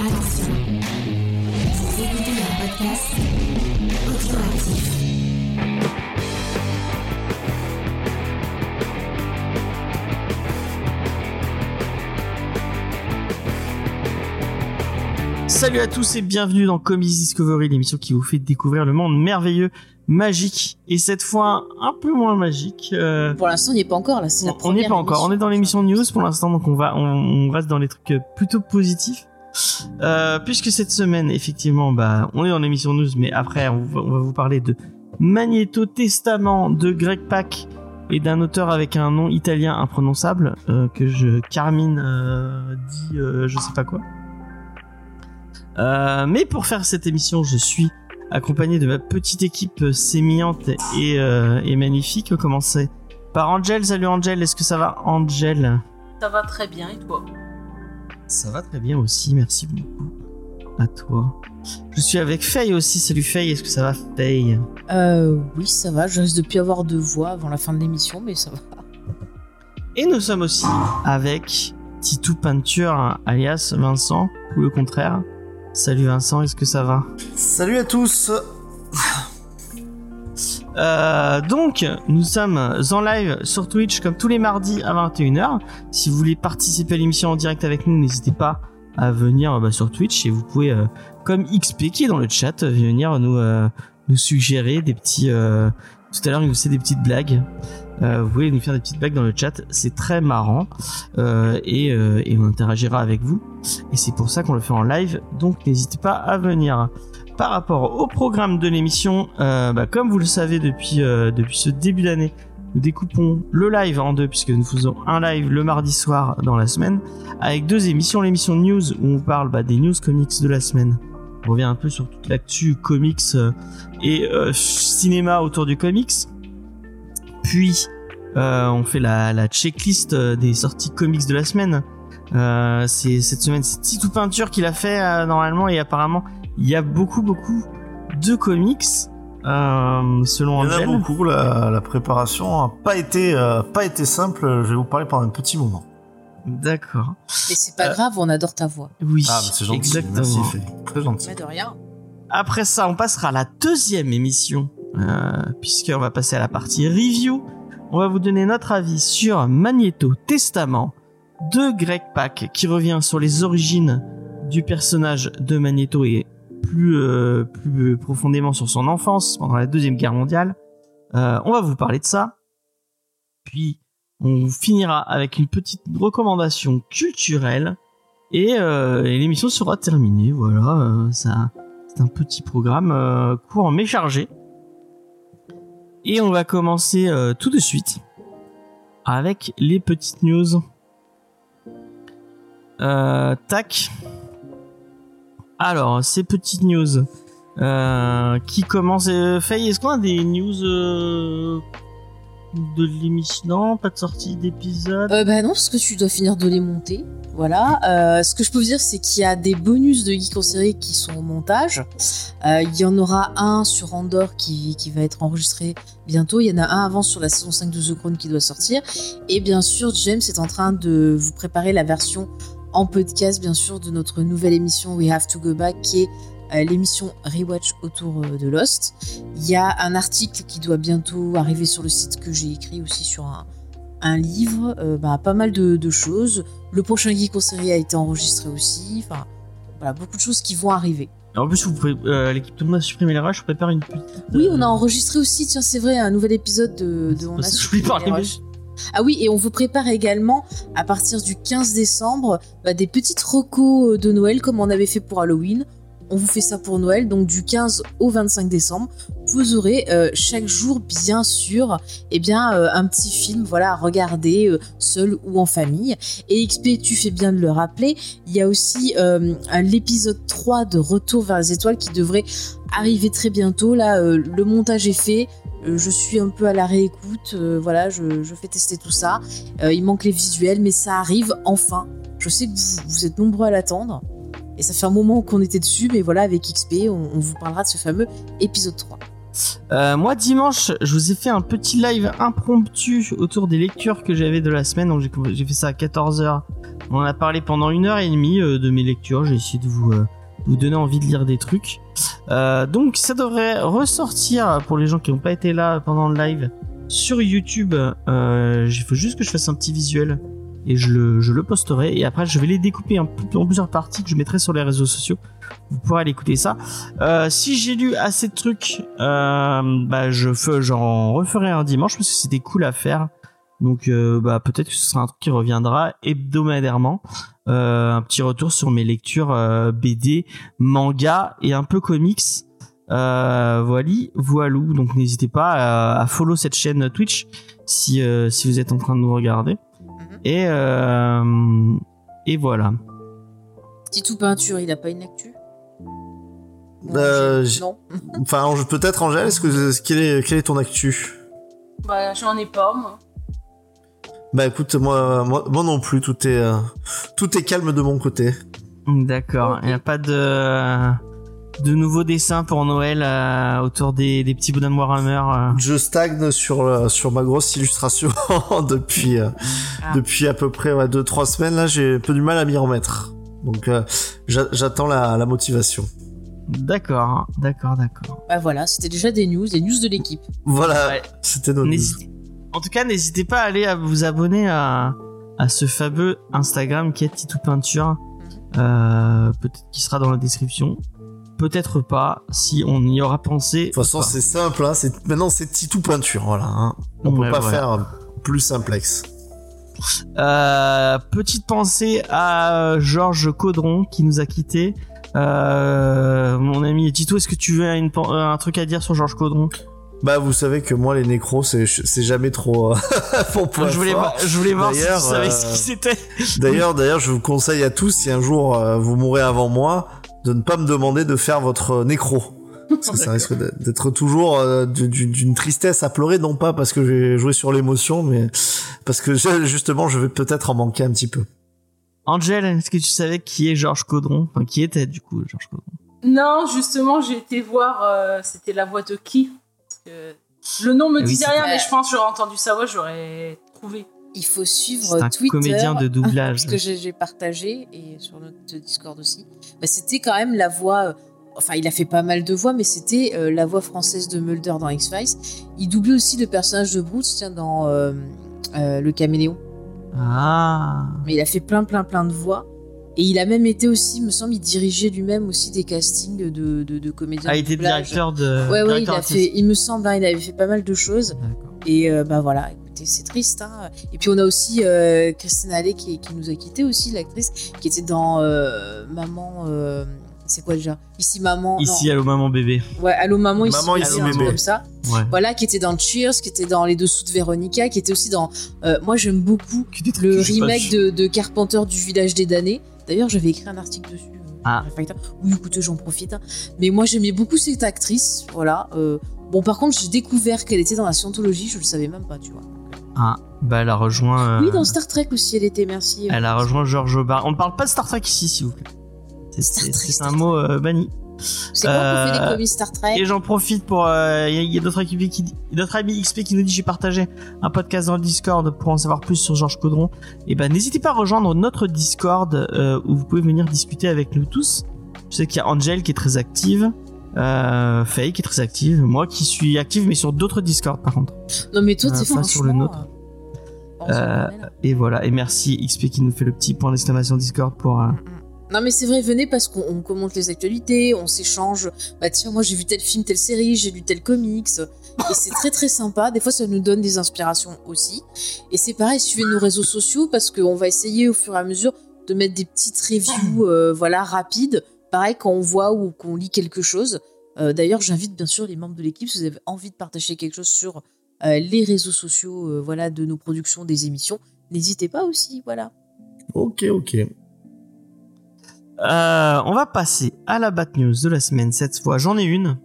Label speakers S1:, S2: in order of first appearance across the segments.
S1: Attention, vous écoutez un podcast audioactif.
S2: Salut à tous et bienvenue dans Comics Discovery, l'émission qui vous fait découvrir le monde merveilleux, magique et cette fois un peu moins magique. euh,
S3: Pour l'instant, on n'y est pas encore là. C'est la
S2: on n'y
S3: première
S2: est pas encore, on est dans l'émission news pour l'instant, donc on va, on, on reste dans les trucs euh, plutôt positifs. Euh, puisque cette semaine, effectivement, bah, on est dans l'émission news, mais après, on va, vous parler de Magneto Testament de Greg Pak et d'un auteur avec un nom italien imprononçable euh, que je Carmine euh, dit, je sais pas quoi. Mais pour faire cette émission, je suis accompagné de ma petite équipe sémillante et, et magnifique. Commencer par Angel. Salut Angel, est-ce que ça va Angel?
S3: Ça va très bien et toi?
S2: Ça va très bien aussi, merci beaucoup. À toi. Je suis avec Faye aussi. Salut Faye, est-ce que ça va Faye?
S3: Euh, oui, ça va. Je risque de plus avoir de voix avant la fin de l'émission, mais ça va.
S2: Et nous sommes aussi avec Titou Peinture, alias Vincent, ou le contraire. Salut Vincent, est-ce que ça va?
S4: Salut à tous
S2: Euh, donc, nous sommes en live sur Twitch comme tous les mardis à 21h. Si vous voulez participer à l'émission en direct avec nous, n'hésitez pas à venir bah, sur Twitch et vous pouvez, euh, comme XP qui est dans le chat, venir nous, euh, nous suggérer des petits... euh, tout à l'heure, il nous faisait des petites blagues. Euh, vous pouvez nous faire des petites blagues dans le chat, c'est très marrant euh, euh, et on interagira avec vous. Et c'est pour ça qu'on le fait en live, donc n'hésitez pas à venir par rapport au programme de l'émission, euh, bah, comme vous le savez depuis, euh, depuis ce début d'année, nous découpons le live en deux, puisque nous faisons un live le mardi soir dans la semaine, avec deux émissions. L'émission news, où on parle bah, des news comics de la semaine. On revient un peu sur toute l'actu comics euh, et cinéma autour du comics. Puis, on fait la, checklist des sorties comics de la semaine. Cette semaine, c'est Titou Peinture qui l'a fait normalement, et apparemment, il y a beaucoup beaucoup de comics euh, selon
S4: Il y en a beaucoup, la, la préparation a pas été, euh, pas été simple, je vais vous parler pendant un petit moment.
S2: D'accord.
S3: Mais c'est pas
S2: Euh,
S3: grave, on adore ta voix.
S2: Oui,
S4: Ah, c'est gentil,
S2: exactement.
S4: merci. Très gentil.
S3: Mais de rien.
S2: Après ça, on passera à la deuxième émission, euh, puisqu'on va passer à la partie review. On va vous donner notre avis sur Magneto Testament de Greg Pak, qui revient sur les origines du personnage de Magneto et plus, euh, plus profondément sur son enfance pendant la Deuxième Guerre mondiale. Euh, on va vous parler de ça. Puis, on finira avec une petite recommandation culturelle. Et, euh, l'émission sera terminée. Voilà, c'est un petit programme court mais chargé. Et on va commencer tout de suite avec les petites news. Tac. Alors, ces petites news euh, qui commencent. Euh, Faye, est-ce qu'on a des news euh, de l'émission? Non, pas de sortie d'épisode.
S3: Euh, bah non, parce que tu dois finir de les monter. Voilà. Ce que je peux vous dire, c'est qu'il y a des bonus de Geek en série qui sont au montage. Il y en aura un sur Andor qui, qui va être enregistré bientôt. Il y en a un avant sur la saison 5 de The Crown qui doit sortir. Et bien sûr, James est en train de vous préparer la version en podcast, bien sûr, de notre nouvelle émission We Have to Go Back, qui est euh, l'émission Rewatch autour euh, de Lost. Il y a un article qui doit bientôt arriver sur le site que j'ai écrit aussi sur un, un livre, euh, bah, pas mal de, de choses. Le prochain Geek en série a été enregistré aussi. Enfin, voilà, beaucoup de choses qui vont arriver.
S2: En plus, vous pouvez, l'équipe de a supprimé les rushs, je prépare une petite.
S3: Oui, on a enregistré aussi, tiens, c'est vrai, un nouvel épisode de, de On a supprimé les rushs. Ah oui, et on vous prépare également, à partir du 15 décembre, bah, des petites recos de Noël, comme on avait fait pour Halloween. On vous fait ça pour Noël, donc du 15 au 25 décembre. Vous aurez euh, chaque jour, bien sûr, eh bien, euh, un petit film voilà, à regarder, euh, seul ou en famille. Et XP, tu fais bien de le rappeler, il y a aussi l'épisode 3 de Retour vers les étoiles qui devrait arriver très bientôt. Là, le montage est fait. Je suis un peu à la réécoute, voilà, je, fais tester tout ça. Il manque les visuels, mais ça arrive enfin. Je sais que vous êtes nombreux à l'attendre. Et ça fait un moment qu'on était dessus, mais voilà, avec XP, on, vous parlera de ce fameux épisode 3.
S2: Euh, moi, dimanche, je vous ai fait un petit live impromptu autour des lectures que j'avais de la semaine. Donc, j'ai- fait ça à 14h On a parlé pendant une heure et demie euh, de mes lectures. J'ai essayé de vous, euh, vous donner envie de lire des trucs. Donc ça devrait ressortir pour les gens qui n'ont pas été là pendant le live sur YouTube. Il faut juste que je fasse un petit visuel et je le, posterai. Et après, je vais les découper en, plusieurs parties que je mettrai sur les réseaux sociaux. Vous pourrez aller écouter ça. Euh, si j'ai lu assez de trucs, euh, bah je j'en referai un dimanche parce que c'était cool à faire. Donc euh, bah peut-être que ce sera un truc qui reviendra hebdomadairement. Un petit retour sur mes lectures BD, manga et un peu comics. Euh, voilà, voilou. Donc n'hésitez pas à, follow cette chaîne Twitch si vous êtes en train de nous regarder. Et euh, et voilà.
S3: Titou Peinture, il a pas une actu?
S4: Euh,
S3: Non.
S4: Enfin, peut-être Angèle, est-ce que quel est quel est ton actu?
S5: Bah, j'en ai pas, moi.
S4: Bah écoute, moi, moi, moi non plus, tout est euh, tout est calme de mon côté.
S2: D'accord. Il n'y a pas de de nouveaux dessins pour Noël euh, autour des, des petits bonhommes Warhammer. euh.
S4: Je stagne sur euh, sur ma grosse illustration depuis euh,
S5: Ah.
S4: depuis à peu près ouais, deux trois semaines là, j'ai un peu du mal à m'y remettre. Donc euh, j'a- j'attends la, la motivation.
S2: D'accord, d'accord, d'accord.
S3: Bah voilà, c'était déjà des news, des news de l'équipe.
S4: Voilà,
S2: Ouais.
S4: c'était notre.
S2: N'hésitez- En tout cas, n'hésitez pas à aller à vous abonner à, à ce fameux Instagram qui est Titou Peinture. Euh, peut-être qu'il sera dans la description. Peut-être pas, si on y aura pensé.
S4: De toute façon, c'est simple. Hein, c'est maintenant c'est Titou peinture, voilà. Hein. On
S2: Ouais,
S4: peut pas faire plus simplex.
S2: Euh, petite pensée à Georges Caudron qui nous a quitté. Euh, mon ami Tito, est-ce que tu veux une, un truc à dire sur Georges Caudron?
S4: Bah, vous savez que moi, les nécros, c'est jamais trop euh,
S2: Je voulais, voir- je voulais voir si tu
S4: D'ailleurs,
S2: savais
S4: euh,
S2: ce qui c'était.
S4: D'ailleurs, d'ailleurs, je vous conseille à tous, si un jour euh, vous mourrez avant moi, de ne pas me demander de faire votre nécro. Parce que ça risque d'être- toujours euh, du- du- d'une tristesse à pleurer, non pas parce que j'ai joué sur l'émotion, mais parce que justement, je vais peut-être en manquer un petit peu.
S2: Angel, est-ce que tu savais qui est Georges Caudron? Enfin, qui était du coup Georges Caudron?
S5: Non, justement, j'ai été voir, euh, c'était la voix de qui? Parce que le nom me
S2: Ah oui,
S5: disait rien, mais je pense que j'aurais entendu sa voix, j'aurais trouvé.
S3: Il faut suivre
S2: un
S3: Twitter.
S2: comédien de doublage.
S3: Parce que j'ai partagé, et sur notre Discord aussi. Bah, c'était quand même la voix. euh, Enfin, il a fait pas mal de voix, mais c'était euh, la voix française de Mulder dans X-Files. Il doublait aussi le personnage de Bruce, tiens, dans euh, euh, Le Caméléon.
S2: Ah
S3: Mais il a fait plein, plein, plein de voix. Et il a même été aussi, me semble, il dirigeait lui-même aussi des castings de, de, de comédiens.
S2: a
S3: de
S2: été directeur de.
S3: Ouais, ouais, il a fait, il me semble, hein, il avait fait pas mal de choses. Et euh, bah voilà, c'est triste. Hein. Et puis on a aussi euh, Christine Allais qui, qui nous a quitté aussi, l'actrice, qui était dans euh, Maman. euh, c'est quoi déjà? Ici Maman.
S2: Ici, allô maman bébé.
S3: non. Ouais, Allô Maman, ici,
S4: Maman,
S3: Bébé,
S4: ici, bébé.
S3: comme ça.
S2: Ouais.
S3: Voilà, qui était dans Cheers, qui était dans Les Dessous de Véronica, qui était aussi dans. euh, moi, j'aime beaucoup le remake de, de Carpenter du Village des damnés. D'ailleurs, j'avais écrit un article dessus.
S2: Ah.
S3: Oui, écoutez, j'en profite. hein. Mais moi, j'aimais beaucoup cette actrice. Voilà. euh, bon, par contre, j'ai découvert qu'elle était dans la scientologie. Je le savais même pas, tu vois.
S2: Ah, bah elle a rejoint. euh,
S3: Oui, dans Star Trek aussi, elle était. Merci.
S2: Elle a rejoint George Bar. On ne parle pas de Star Trek ici, s'il vous plaît. C'est- un mot euh, banni.
S3: C'est qu'on fait
S2: Euh,
S3: des comics Star Trek
S2: Et j'en profite pour. Il y a, y a d'autres équipes qui, d'autres amis XP qui nous dit j'ai partagé un podcast dans le Discord pour en savoir plus sur Georges Caudron. Et ben n'hésitez pas à rejoindre notre Discord euh, où vous pouvez venir discuter avec nous tous. Je sais qu'il y a Angel qui est très active. Euh, Faye qui est très active, moi qui suis active mais sur d'autres Discord par contre.
S3: Non, mais toi,
S2: euh,
S3: t'es
S2: pas
S3: franchement.
S2: sur le nôtre.
S3: Euh.
S2: Et voilà, et merci XP qui nous fait le petit point d'exclamation Discord pour. euh,
S3: Non, mais c'est vrai, venez parce qu'on on commente les actualités, on s'échange. Bah, tiens, moi, j'ai vu tel film, telle série, j'ai lu tel comics. Et c'est très, très sympa. Des fois, ça nous donne des inspirations aussi. Et c'est pareil, suivez nos réseaux sociaux parce qu'on va essayer au fur et à mesure de mettre des petites reviews, euh, voilà, rapides. Pareil, quand on voit ou qu'on lit quelque chose. D'ailleurs, j'invite bien sûr les membres de l'équipe, si vous avez envie de partager quelque chose sur les réseaux sociaux, euh, voilà, de nos productions, des émissions, n'hésitez pas aussi, voilà.
S4: Ok, ok.
S2: Euh, on va passer à la bad news de la semaine. Cette fois, j'en ai une.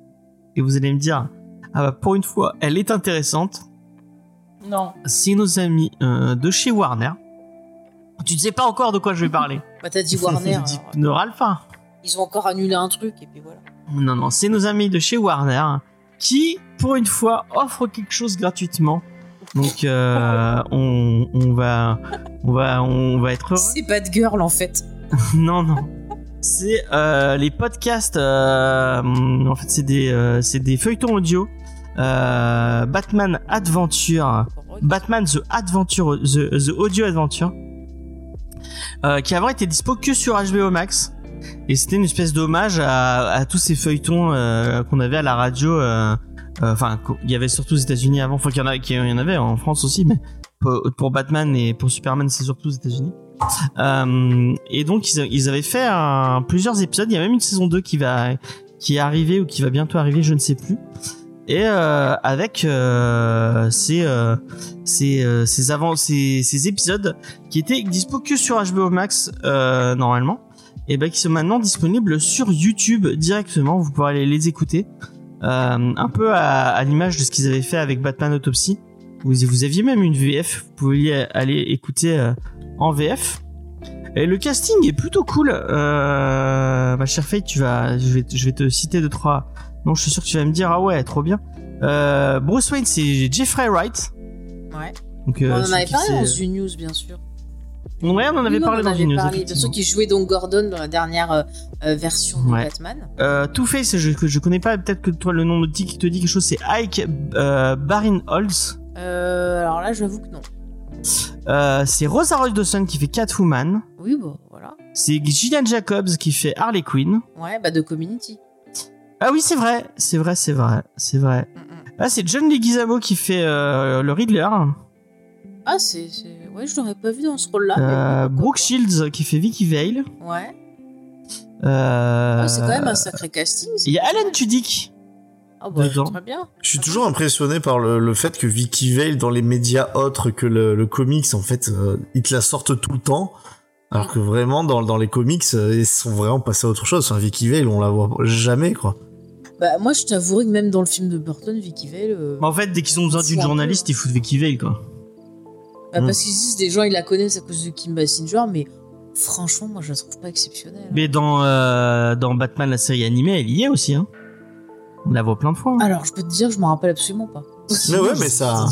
S2: Et vous allez me dire, ah bah, pour une fois, elle est intéressante.
S5: Non.
S2: C'est nos amis euh, de chez Warner. Tu ne sais pas encore de quoi je vais parler.
S3: Bah, t'as dit Warner. Alors,
S2: Ne râle pas.
S3: ils ont encore annulé un truc, et puis voilà.
S2: Non, non, c'est nos amis de chez Warner qui, pour une fois, offrent quelque chose gratuitement. Donc euh, on, on va on va on va être.
S3: C'est Bad Girl en fait.
S2: non non. C'est euh, les podcasts. euh, en fait, c'est des c'est des feuilletons audio. Batman Adventure, Batman The Adventure, The, The Audio Adventure, qui avant était dispo que sur HBO Max. Et c'était une espèce d'hommage à, tous ces feuilletons euh, qu'on avait à la radio. euh, euh, Enfin, il y avait surtout aux États-Unis avant. Enfin, qu'il y en avait en France aussi, mais pour, Batman et pour Superman, c'est surtout aux États-Unis. Et donc ils, avaient fait plusieurs épisodes. Il y a même une saison 2 qui va qui est arrivée ou qui va bientôt arriver, je ne sais plus. Et avec ces ces épisodes qui étaient dispo que sur HBO Max normalement, et ben qui sont maintenant disponibles sur YouTube directement. Vous pourrez aller les écouter. Euh, un peu à, à l'image de ce qu'ils avaient fait avec Batman Autopsy. Vous, vous aviez même une VF, vous pouviez aller écouter euh, en VF. Et le casting est plutôt cool. Euh, ma chère Faye, tu vas, je vais, je vais te citer deux trois. Non, je suis sûr que tu vas me dire ah ouais, trop bien. Euh, Bruce Wayne, c'est Jeffrey Wright.
S3: Ouais.
S2: Donc,
S3: on en avait parlé dans une news, bien sûr.
S2: Ouais, on en avait
S3: Oui,
S2: parlé
S3: on
S2: dans
S3: avait
S2: une
S3: parlé.
S2: Effectivement.
S3: sûr, qui jouait donc Gordon dans la dernière euh, euh, version de. Batman.
S2: Euh, Two Face, je, que je connais pas. Peut-être que toi, le nom de qui te dit quelque chose, c'est Ike euh, Barinholtz.
S3: Euh, alors là, j'avoue que non.
S2: C'est Rosa Roy Dawson qui fait Catwoman.
S3: Oui, bon, voilà.
S2: C'est Gillian Jacobs qui fait Harley Quinn.
S3: Ouais, bah de Community.
S2: Ah oui, c'est vrai, c'est vrai, c'est vrai, c'est vrai.
S3: Mm, mm.
S2: Ah, c'est John Leguizamo qui fait le Riddler.
S3: Ah, c'est. c'est- Ouais, je l'aurais pas vu dans ce rôle-là. mais
S2: Euh,
S3: pourquoi
S2: Brooke
S3: pas.
S2: Shields qui fait Vicky Vale.
S3: Ouais.
S2: Euh,
S3: Ah, c'est quand même un sacré casting.
S2: Il y a Alan. Tudyk.
S3: Ah, bah,
S2: dedans.
S3: très bien.
S4: Je suis toujours impressionné par le, le fait que Vicky Vale, dans les médias autres que le, le comics, en fait, euh, ils te la sortent tout le temps. Alors que vraiment, dans, dans les comics, euh, ils sont vraiment passés à autre chose. Enfin, Vicky Vale, on la voit jamais, quoi.
S3: Bah, moi, je t'avouerai que même dans le film de Burton, Vicky Vale. euh,
S2: En fait, dès qu'ils ont besoin d'une journaliste, ils foutent Vicky Vale, quoi.
S3: Bah,
S2: Mm.
S3: Parce qu'ils disent des gens, ils la connaissent à cause de Kim Basinger, mais franchement, moi, je la trouve pas exceptionnelle.
S2: Mais dans, euh, dans Batman, la série animée, elle y est aussi, hein. On la voit plein de fois. hein.
S3: Alors, je peux te dire, je m'en rappelle absolument pas.
S4: Mais ouais, mais ça-.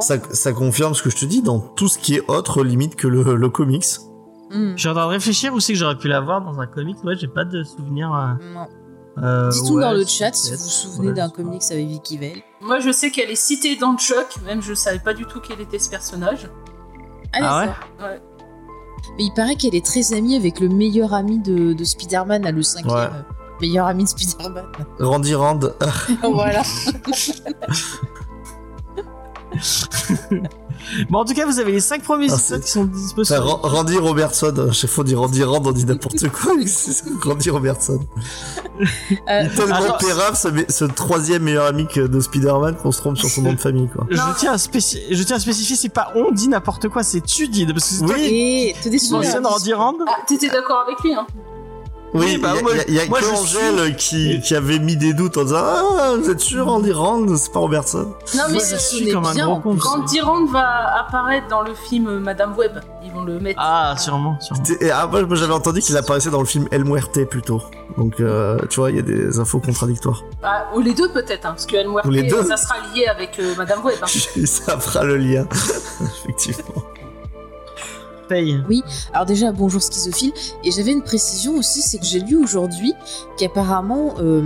S4: Ça, ça confirme ce que je te dis dans tout ce qui est autre limite que le, le comics.
S3: Hmm.
S2: Je suis en train de réfléchir où c'est que j'aurais pu la voir dans un comic. Ouais, j'ai pas de souvenir. euh,
S3: Non.
S2: Euh,
S3: Dites-nous
S2: ouais,
S3: dans le chat si vous vous souvenez
S2: Ouais,
S3: d'un comics avec Vicky Vale.
S5: Moi, je sais qu'elle est citée dans Chuck, même je savais pas du tout quel était ce personnage.
S3: Allez,
S2: Ah ouais.
S3: Mais il paraît qu'elle est très amie avec le meilleur ami de, de Spider-Man, là, le cinquième.
S4: Ouais.
S3: euh, Meilleur ami de Spider-Man.
S4: Randy Rand.
S3: voilà.
S2: Bon, en tout cas, vous avez les 5 premiers
S4: Ah,
S2: épisodes qui sont
S4: Ra- Randy Robertson. À chaque fois, on dit Randy Rand, on dit n'importe quoi. mais c'est Randy Robertson.
S3: Euh,
S4: Il est tellement
S2: alors-
S4: pérave, ce, ce troisième meilleur ami que de Spider-Man qu'on se trompe sur son nom de famille, quoi.
S2: Je tiens, à je tiens à spécifier, c'est pas on dit n'importe quoi, c'est tu dis. Parce que
S4: Oui.
S3: T'es
S2: qui
S3: déçu.
S2: mentionne Randy Rand.
S5: Ah, t'étais d'accord avec lui, hein
S4: Oui,
S2: bah,
S4: y a,
S2: moi-
S4: y a- y a
S2: moi,
S4: que
S2: je
S4: Angèle qui, qui avait mis des doutes en disant Ah, vous êtes sûr, Randy Rand, c'est pas Robertson
S5: Non, mais
S2: je suis comme un
S3: bien,
S2: gros
S3: en
S2: con.
S3: plus.
S5: quand Durand va apparaître dans le film Madame Web, ils vont le mettre.
S2: Ah, sûrement, sûrement.
S4: Et, ah, moi, moi, j'avais entendu qu'il apparaissait dans le film El Muerte plutôt. Donc, euh, tu vois, il y a des infos contradictoires.
S5: Ah, ou les deux peut-être, hein, parce que El Muerte,
S4: Ou les deux.
S5: ça sera lié avec euh, Madame Web. hein.
S4: Ça fera le lien, effectivement.
S2: Paye.
S3: Alors déjà, bonjour schizophile. Et j'avais une précision aussi, c'est que j'ai lu aujourd'hui qu'apparemment, euh,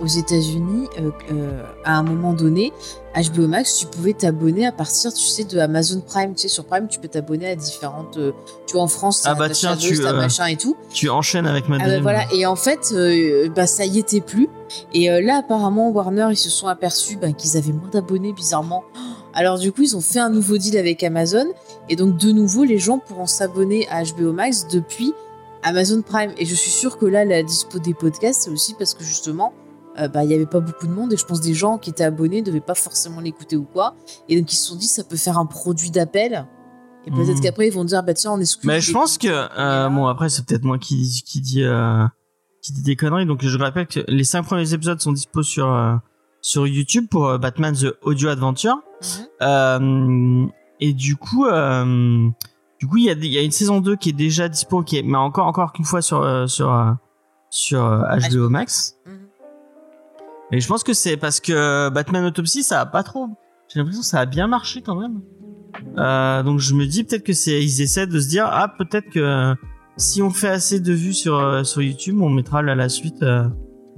S3: aux États-Unis, euh, euh, à un moment donné, HBO Max, tu pouvais t'abonner à partir, tu sais, de Amazon Prime. Tu sais, sur Prime, tu peux t'abonner à différentes. euh, tu vois, en France,
S2: Ah bah tiens, tu, euh,
S3: machin et tout.
S2: Tu enchaînes avec ma
S3: Ah bah voilà, et en fait, euh, bah ça y était plus. Et là, apparemment, Warner, ils se sont aperçus bah, qu'ils avaient moins d'abonnés, bizarrement. Alors du coup, ils ont fait un nouveau deal avec Amazon. Et donc, de nouveau, les gens pourront s'abonner à HBO Max depuis Amazon Prime. Et je suis sûre que là, la dispo des podcasts, c'est aussi parce que justement, euh, bah, il n'y avait pas beaucoup de monde. Et je pense des gens qui étaient abonnés ne devaient pas forcément l'écouter ou quoi. Et donc, ils se sont dit, ça peut faire un produit d'appel. Et peut-être
S2: Mhm.
S3: qu'après, ils vont dire, bah tiens, on exclut.
S2: Mais je pense que euh, bon après c'est peut-être moi qui qui dit euh, qui dit des conneries donc je rappelle que les cinq premiers épisodes sont dispo sur euh, sur YouTube pour euh, Batman The Audio Adventure
S3: Mhm.
S2: Euh, et du coup euh, du coup il y a y a une saison 2 qui est déjà dispo qui est mais encore encore qu'une fois sur sur sur HBO Max
S3: Mhm.
S2: et je pense que c'est parce que Batman Autopsy ça a pas trop j'ai l'impression que ça a bien marché quand même. Euh, donc je me dis peut-être que c'est ils essaient de se dire ah peut-être que si on fait assez de vues sur sur YouTube, on mettra la, la suite. euh,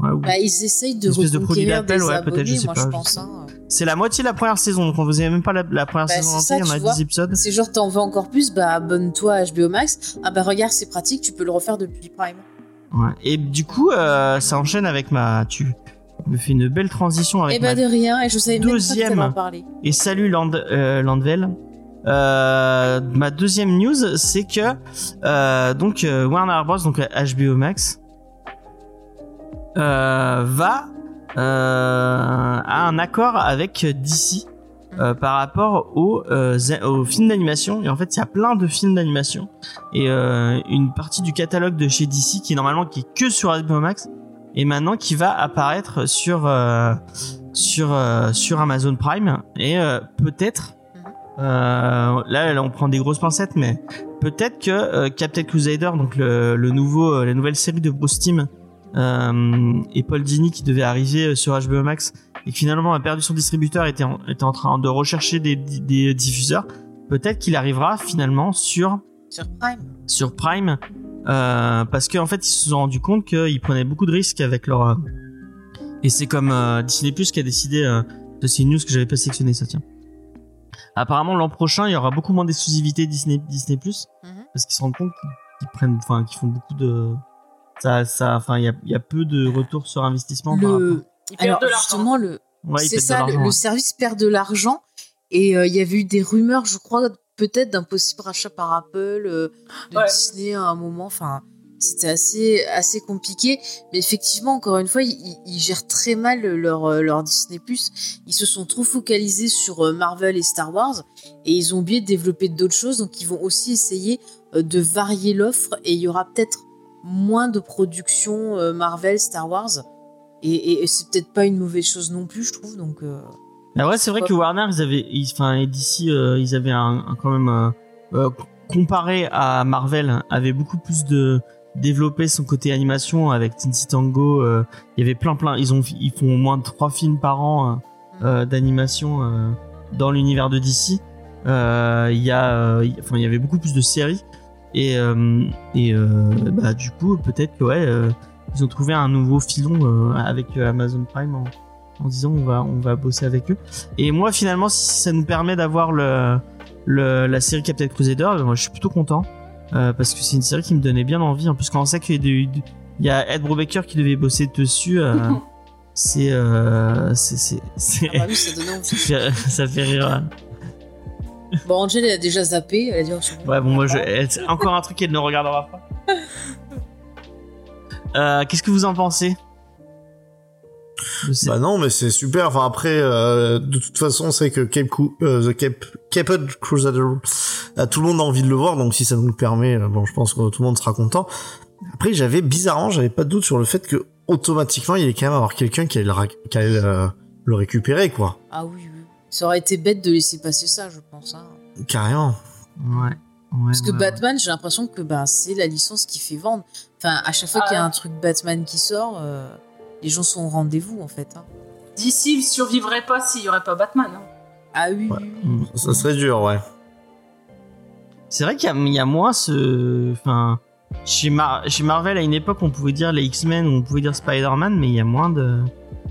S2: ouais,
S3: Bah, ils essayent de
S2: de
S3: reconquérir
S2: d'appel,
S3: des
S2: ouais,
S3: abonnés,
S2: peut-être, je sais
S3: moi
S2: pas,
S3: je pense. hein.
S2: C'est la moitié de la première saison, donc on faisait même pas la, la première
S3: Bah,
S2: saison entière, en a
S3: vois.
S2: 10 épisodes.
S3: C'est genre t'en veux encore plus, bah abonne-toi à HBO Max. Ah bah regarde, c'est pratique, tu peux le refaire depuis Prime.
S2: Ouais. Et du coup, euh, ça enchaîne avec ma. Tu me fais une belle transition avec
S3: Et bah
S2: ma
S3: de rien, et je savais même pas que
S2: deuxième.
S3: en.
S2: Et salut Land, euh, Landvel. Euh, ma deuxième news, c'est que donc Warner Bros, donc HBO Max, va euh, a un accord avec DC euh, par rapport aux, euh, films d'animation. Et en fait, il y a plein de films d'animation. Et euh, une partie du catalogue de chez DC qui est normalement qui est que sur HBO Max et maintenant qui va apparaître sur euh, sur euh, sur Amazon Prime. Et euh, peut-être euh, là, là, on prend des grosses pincettes mais peut-être que euh, Captain Crusader donc le, le nouveau euh, la nouvelle série de Bruce Timm euh, et Paul Dini qui devait arriver euh, sur HBO Max et qui finalement a perdu son distributeur était en, était en train de rechercher des, des diffuseurs peut-être qu'il arrivera finalement sur
S3: Sur Prime.
S2: sur Prime euh, parce qu'en fait ils se sont rendus compte qu'ils prenaient beaucoup de risques avec leur euh, et c'est comme euh, Disney Plus qui a décidé euh, de ces news que j'avais pas sélectionné ça tiens apparemment l'an prochain il y aura beaucoup moins d'exclusivité Disney Disney Plus
S3: Mhm.
S2: parce qu'ils se rendent compte qu'ils prennent enfin qu'ils font beaucoup de ça ça enfin il y a, il y a peu de retour sur investissement par rapport-
S3: Le...
S5: Perdent
S3: Alors
S5: de l'argent.
S3: justement, le...
S2: Ouais,
S3: c'est ça, le, service perd de l'argent. Et euh, il y avait eu des rumeurs, je crois, peut-être d'un possible rachat par Apple, euh, de
S5: Ouais.
S3: Disney à un moment. Enfin, c'était assez, assez compliqué. Mais effectivement, encore une fois, ils, gèrent très mal leur, euh, leur Disney+. Ils se sont trop focalisés sur Marvel et Star Wars. Et ils ont oublié de développer d'autres choses. Donc, ils vont aussi essayer de varier l'offre. Et il y aura peut-être moins de production euh, Marvel, Star Wars. Et, et- et c'est peut-être pas une mauvaise chose non plus, je trouve. Donc, euh,
S2: Ah ouais, c'est vrai que Warner, ils avaient, enfin, et DC, euh, ils avaient un, un- quand même, euh, euh, comparé à Marvel, avait beaucoup plus de développé son côté animation avec Tinty Tango. il y avait plein, plein. Ils ont, ils font au moins trois films par an euh, d'animation dans l'univers de DC. Il y a, enfin, il y avait beaucoup plus de séries et euh, et euh, bah du coup peut-être que ouais, euh, ils ont trouvé un nouveau filon avec Amazon Prime en, en disant on va on va bosser avec eux. Et moi finalement si ça nous permet d'avoir le, le la série Captain Crusader, moi je suis plutôt content parce que c'est une série qui me donnait bien envie. En plus quand on sait qu'il y a, des- il y a Ed Brubaker qui devait bosser dessus, euh, c'est euh, c'est c'est c'est-
S3: ah bah oui, ça
S2: fait rire.
S3: Bon, Angel, elle a déjà zappé. Elle a dit, oh.
S2: Ouais, bon, moi, je, encore un truc qu'elle ne regardera pas. Euh, Qu'est-ce que vous en pensez?
S4: Bah non, mais c'est super. Enfin après, euh, de toute façon, c'est que Cape Cru- euh, The Cape Caped Crusader, euh, tout le monde a envie de le voir. Donc si ça nous le permet, euh, bon, je pense que tout le monde sera content. Après, j'avais bizarrement, j'avais pas de doute sur le fait que automatiquement, il allait quand même avoir quelqu'un qui allait, le, ra- qui allait le, le récupérer, quoi.
S3: Ah oui, oui. Ça aurait été bête de laisser passer ça, je pense. hein.
S4: Carrément.
S2: Ouais. ouais
S3: Parce que
S2: ouais,
S3: Batman, j'ai l'impression que bah, c'est la licence qui fait vendre. Enfin, à chaque fois
S5: Ah
S3: qu'il y a
S5: ouais.
S3: un truc Batman qui sort, euh, les gens sont au rendez-vous, en fait. hein.
S5: D'ici, il survivrait pas s'il y aurait pas Batman. hein.
S3: Ah oui,
S4: Ouais.
S3: oui.
S2: Mm.
S4: Ça serait dur, ouais.
S2: C'est vrai qu'il y, a- il y a moins ce. Enfin, chez, Mar- chez Marvel, à une époque, on pouvait dire les X-Men ou on pouvait dire Spider-Man, mais il y a moins de.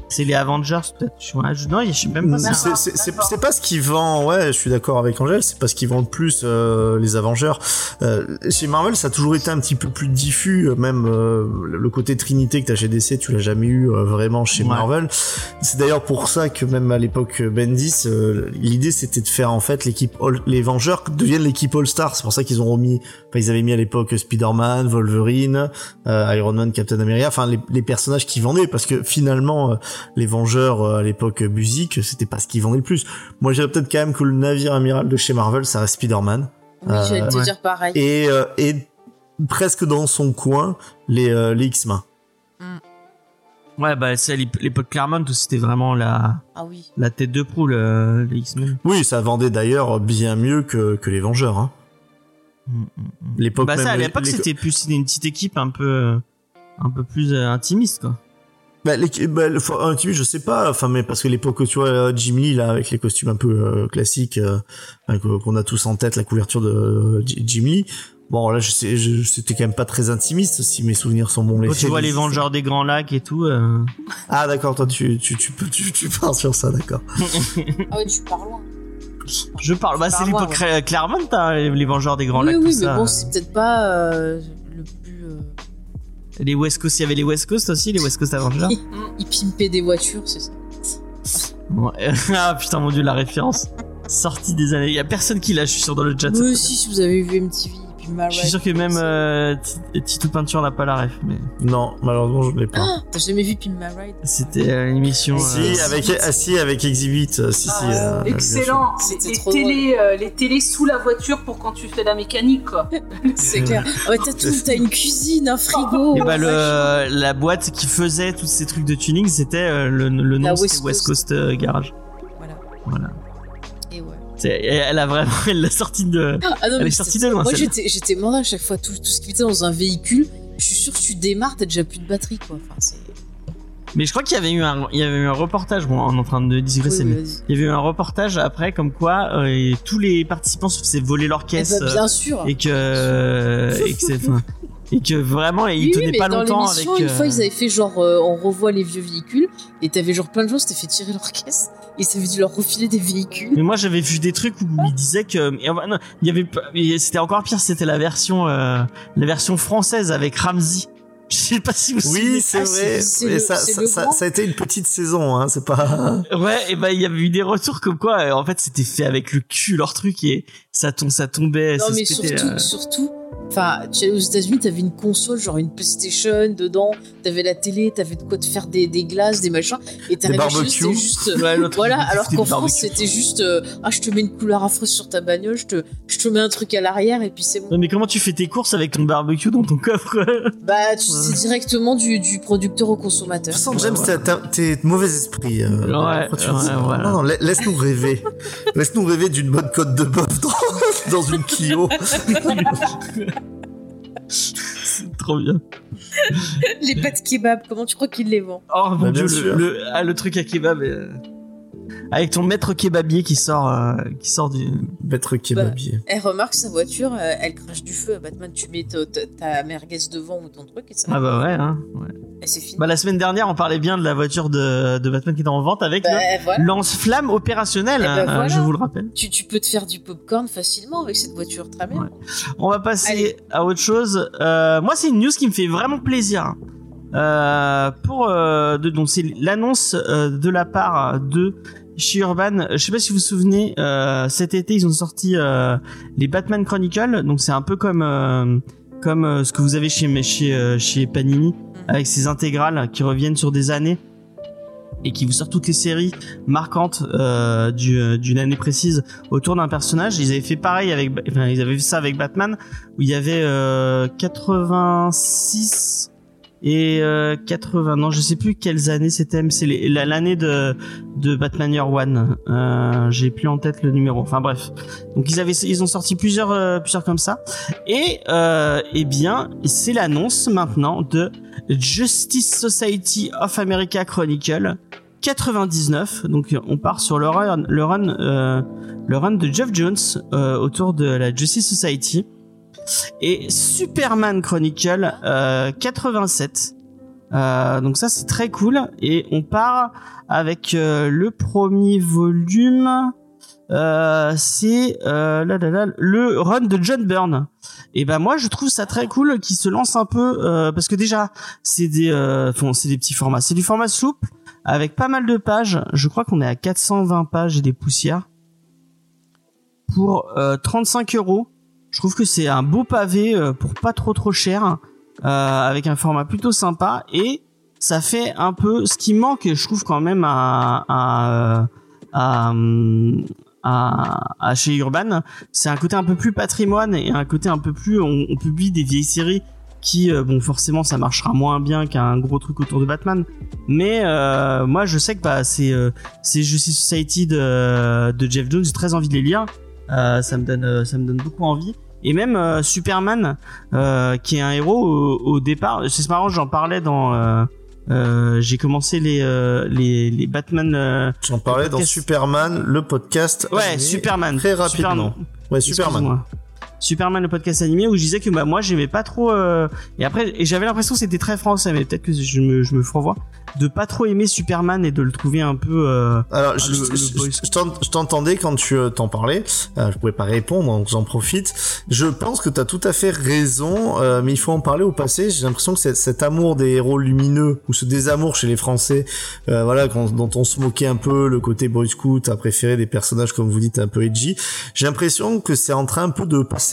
S2: C'est les Avengers, peut-être. Je- ouais, je- Non, je sais même pas.
S4: C'est- pas ce qui vend, ouais, je suis d'accord avec Angèle, c'est pas ce qui vend le plus euh, les Avengers. Euh, chez Marvel, ça a toujours été un petit peu plus diffus, euh, même euh, le côté Trinité que t'as chez DC, tu l'as jamais eu euh, vraiment chez
S2: Ouais.
S4: Marvel. C'est d'ailleurs pour ça que même à l'époque euh, Bendis, euh, l'idée c'était de faire en fait l'équipe les Vengeurs deviennent l'équipe All Star. C'est pour ça qu'ils ont remis, enfin ils avaient mis à l'époque Spider-Man, Wolverine, euh, Iron Man, Captain America, enfin les, les personnages qui vendaient, parce que finalement euh, les Vengeurs euh, à l'époque euh, musique, c'était pas ce qui vendait le plus. Moi, je dirais peut-être quand même que le navire amiral de chez Marvel, ça reste Spider-Man.
S3: Oui, j'allais te
S2: ouais.
S3: dire pareil.
S4: Et, euh, et presque dans son coin, les, euh, les X-Men.
S2: Ouais, bah, c'est l'époque Claremont où c'était vraiment la,
S3: Ah oui.
S2: la tête de proue, le, les X-Men.
S4: Oui, ça vendait d'ailleurs bien mieux que, que les Vengeurs. Hein.
S2: Mm, mm, mm.
S4: L'époque
S2: Bah, ça, à
S4: même,
S2: l'époque, c'était plus une petite équipe un peu, un peu plus intimiste, quoi.
S4: Bah, les, bah, le, un TV, je sais pas, enfin, mais parce que l'époque, tu vois, Jim Lee, là, avec les costumes un peu euh, classiques, euh, qu'on a tous en tête, la couverture de euh, Jim Lee. Bon, là, je sais, je, c'était quand même pas très intimiste, si mes souvenirs sont bons.
S2: Quand tu vois les Vengeurs des Grands Lacs et tout. euh,
S4: Ah, d'accord, toi, tu, tu, tu, peux- tu, tu pars sur ça, d'accord.
S3: Ah ouais, tu pars loin.
S2: Je parle, bah c'est l'époque
S3: moi,
S2: Cla- Claremont, hein, les les Vengeurs des Grands
S3: oui,
S2: Lacs,
S3: oui,
S2: tout
S3: mais
S2: ça.
S3: bon, c'est peut-être pas
S2: Les West Coast, il y avait les West Coast aussi, les West Coast Avengers.
S3: Ils pimpaient des voitures, c'est ça.
S2: Ouais. ah putain, mon dieu, la référence. Sortie des années. Il y a personne qui l'a, je suis sûr, dans le chat.
S3: Moi aussi, si vous avez vu MTV.
S2: Je suis sûr que même euh, Ti- Tito Peinture n'a pas la ref, mais
S4: Non, malheureusement, je l'ai pas.
S3: T'as jamais vu Pimp My Ride?
S2: c'était euh, une émission.
S4: si,
S2: euh,
S4: avec, ah, si, avec Exhibit, si, si.
S5: Ah. Excellent. Les,
S3: trop
S5: télés, les télés sous la voiture pour quand tu fais la mécanique, quoi.
S3: C'est clair. Ouais, t'as tout, t'as une cuisine, un frigo.
S2: Et bah le,
S3: machin.
S2: la boîte qui faisait tous ces trucs de tuning, c'était le, le nom c'était
S3: West Coast.
S2: Garage.
S3: Voilà.
S2: Voilà. Elle a vraiment, elle l'a sorti de.
S3: Ah non,
S2: Elle est sortie de loin,
S3: Moi, j'étais, j'étais mort à chaque fois. Tout, tout ce qui était dans un véhicule, je suis sûr que tu démarres, t'as déjà plus de batterie, quoi. Enfin, c'est.
S2: Mais je crois qu'il y avait eu un, il y avait eu un reportage. Bon, on est en train de digresser,
S3: Oui,
S2: mais il y avait eu un reportage après comme quoi euh, et tous les participants se faisaient voler leur
S3: Eh
S2: caisse
S3: bah,
S2: euh,
S3: bien sûr.
S2: et que et que c'est et que vraiment ils
S3: Oui, oui,
S2: tenaient
S3: mais
S2: pas
S3: dans
S2: longtemps avec.
S3: l'émission, une
S2: euh,
S3: fois, ils avaient fait genre, euh, on revoit les vieux véhicules, et t'avais genre plein de gens qui s'étaient fait tirer leur caisse, et ça avait dû leur refiler des véhicules.
S2: Mais moi j'avais vu des trucs où ils disaient que et il y avait pas- et c'était encore pire, c'était la version euh, la version française avec Ramsey. Je sais pas si vous vous
S4: Oui, c'est
S3: Ah,
S4: vrai.
S3: c'est-
S4: Et
S3: le-
S4: ça, ça, ça, ça a été une petite saison, hein. C'est pas.
S2: Ouais, et ben il y avait eu des retours comme quoi euh, en fait c'était fait avec le cul leur truc et ça tom- ça tombait,
S3: Non,
S2: ça
S3: mais
S2: pétait.
S3: surtout,
S2: euh.
S3: surtout, enfin, tu sais, aux États-Unis, t'avais une console, genre une PlayStation dedans, t'avais la télé, t'avais de quoi te faire des, des glaces, des machins, et t'arrivais juste. euh,
S2: Ouais, l'autre,
S3: Voilà,
S2: il
S3: alors qu'en France,
S2: barbecue.
S3: c'était juste euh, Ah, je te mets une couleur affreuse sur ta bagnole, je te, je te mets un truc à l'arrière, et puis c'est bon.
S2: Non, mais comment tu fais tes courses avec ton barbecue dans ton coffre
S3: Bah, tu c'est directement du, du producteur au consommateur.
S4: façon, James, t'as- t'as- t'es de mauvais esprit. euh,
S2: Ouais, ouais, voilà.
S4: Non, non, la- laisse-nous rêver. laisse-nous rêver d'une bonne côte de bœuf dans, dans une Clio.
S2: C'est trop bien.
S3: les pâtes kebab, comment tu crois qu'ils les vendent
S2: Oh mon
S4: Bah,
S2: dieu, le, le- ah, le truc à kebab. euh, Avec ton maître kebabier qui sort, euh, qui sort du.
S4: Maître kebabier.
S3: Elle remarque sa voiture, euh, elle crache du feu. Batman, tu mets ta, ta- ta merguez devant ou ton truc, et ça
S2: Ah bah ouais, hein. ouais.
S3: et c'est fini.
S2: Bah la semaine dernière, on parlait bien de la voiture de, de Batman qui était en vente avec
S3: Bah, voilà.
S2: lance-flamme opérationnel.
S3: Eh ben,
S2: hein,
S3: voilà.
S2: Je vous le rappelle.
S3: Tu, tu peux te faire du popcorn facilement avec cette voiture, très bien.
S2: Ouais. On va passer
S3: Allez.
S2: à autre chose. Euh, moi, c'est une news qui me fait vraiment plaisir. Euh, pour euh, de, donc c'est l'annonce euh, de la part de chez Urban. Je sais pas si vous vous souvenez, euh, cet été ils ont sorti euh, les Batman Chronicles. Donc c'est un peu comme euh, comme euh, ce que vous avez chez chez euh, chez Panini avec ces intégrales qui reviennent sur des années et qui vous sortent toutes les séries marquantes euh, du- euh, d'une année précise autour d'un personnage. Ils avaient fait pareil avec, enfin, ils avaient fait ça avec Batman, où il y avait euh, 86 et euh, 80. Non, je sais plus quelles années c'était, mais c'est l'année de de Batman Year One. Euh, J'ai plus en tête le numéro. Enfin bref. Donc ils avaient, ils ont sorti plusieurs, euh, plusieurs comme ça. Et euh, eh bien, c'est l'annonce maintenant de Justice Society of America Chronicle 99. Donc on part sur le run, le run, euh, le run de Jeff Jones euh, autour de la Justice Society et Superman Chronicle euh, 87. Euh, donc ça c'est très cool et on part avec euh, le premier volume. Euh, c'est euh, là, là, là, le run de John Byrne. Et ben moi je trouve ça très cool qu'il se lance un peu euh, parce que déjà c'est des euh, bon, c'est des petits formats, c'est du format souple avec pas mal de pages. Je crois qu'on est à 420 pages et des poussières pour euh, 35 euros. Je trouve que c'est un beau pavé euh, pour pas trop trop cher, euh, avec un format plutôt sympa et ça fait un peu ce qui manque, je trouve quand même à à, à, à, à chez Urban, c'est un côté un peu plus patrimoine et un côté un peu plus on, publie des vieilles séries qui euh, bon forcément ça marchera moins bien qu'un gros truc autour de Batman. Mais euh, moi je sais que bah c'est euh, c'est Justice Society de, de Jeff Jones j'ai très envie de les lire ça me donne euh, ça me donne beaucoup envie et même euh, Superman euh, qui est un héros au, au départ c'est marrant j'en parlais dans euh, Euh, j'ai commencé les euh, les les Batman. euh,
S4: J'en parlais dans Superman, le podcast.
S2: Ouais, Superman.
S4: Très rapidement.
S2: Superman.
S4: Ouais, Superman.
S2: Superman le podcast animé où je disais que bah moi j'aimais pas trop euh, et après et j'avais l'impression que c'était très français mais peut-être que je me je me fourvoie de pas trop aimer Superman et de le trouver un peu euh,
S4: Alors, je,
S2: le- le
S4: t'entendais quand tu euh, t'en parlais. Euh, je pouvais pas répondre, donc j'en profite. Je pense que tu as tout à fait raison, euh, mais il faut en parler au passé. J'ai l'impression que cet amour des héros lumineux ou ce désamour chez les Français, euh, voilà, quand- dont on se moquait un peu, le côté boy scout, à préférer des personnages comme vous dites un peu edgy. J'ai l'impression que c'est en train un peu de passer.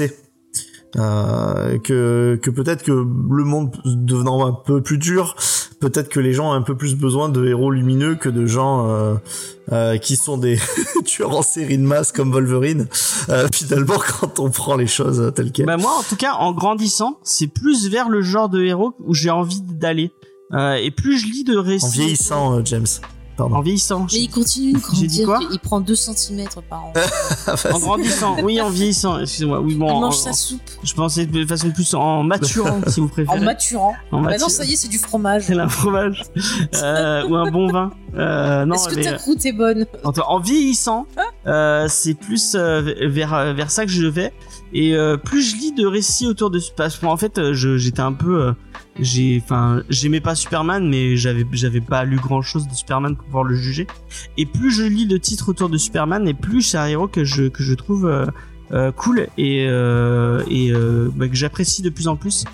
S4: Euh, que que peut-être que le monde devenant un peu plus dur, peut-être que les gens ont un peu plus besoin de héros lumineux que de gens euh, euh, qui sont des tueurs en série de masse comme Wolverine. Finalement, quand on prend les choses telles quelles.
S2: bah moi en tout cas en grandissant c'est plus vers le genre de héros où j'ai envie d'aller et plus je lis de récits
S4: en vieillissant, James. Pardon.
S2: en vieillissant
S3: Mais il continue de
S2: J'ai dit
S3: grandir,
S2: quoi
S3: il prend 2 cm par an.
S2: en grandissant oui en vieillissant excusez-moi oui bon
S3: il
S2: en-
S3: mange
S2: en-
S3: sa soupe
S2: je pensais de façon plus en maturant si vous
S3: en
S2: préférez
S3: maturant.
S2: En
S3: Maintenant,
S2: maturant.
S3: ça y est, c'est du fromage.
S2: c'est un fromage euh, ou un bon vin euh, non
S3: Est-ce que
S2: mais,
S3: ta croûte est bonne
S2: En, en vieillissant, euh, c'est plus euh, vers vers ça que je vais. Et euh, plus je lis de récits autour de parce qu'en fait, euh, j'étais un peu, euh, j'ai, enfin, j'aimais pas Superman, mais j'avais j'avais pas lu grand chose de Superman pour pouvoir le juger. Et plus je lis de titres autour de Superman, et plus c'est un héros que je que je trouve cool et et bah, que j'apprécie de plus en plus.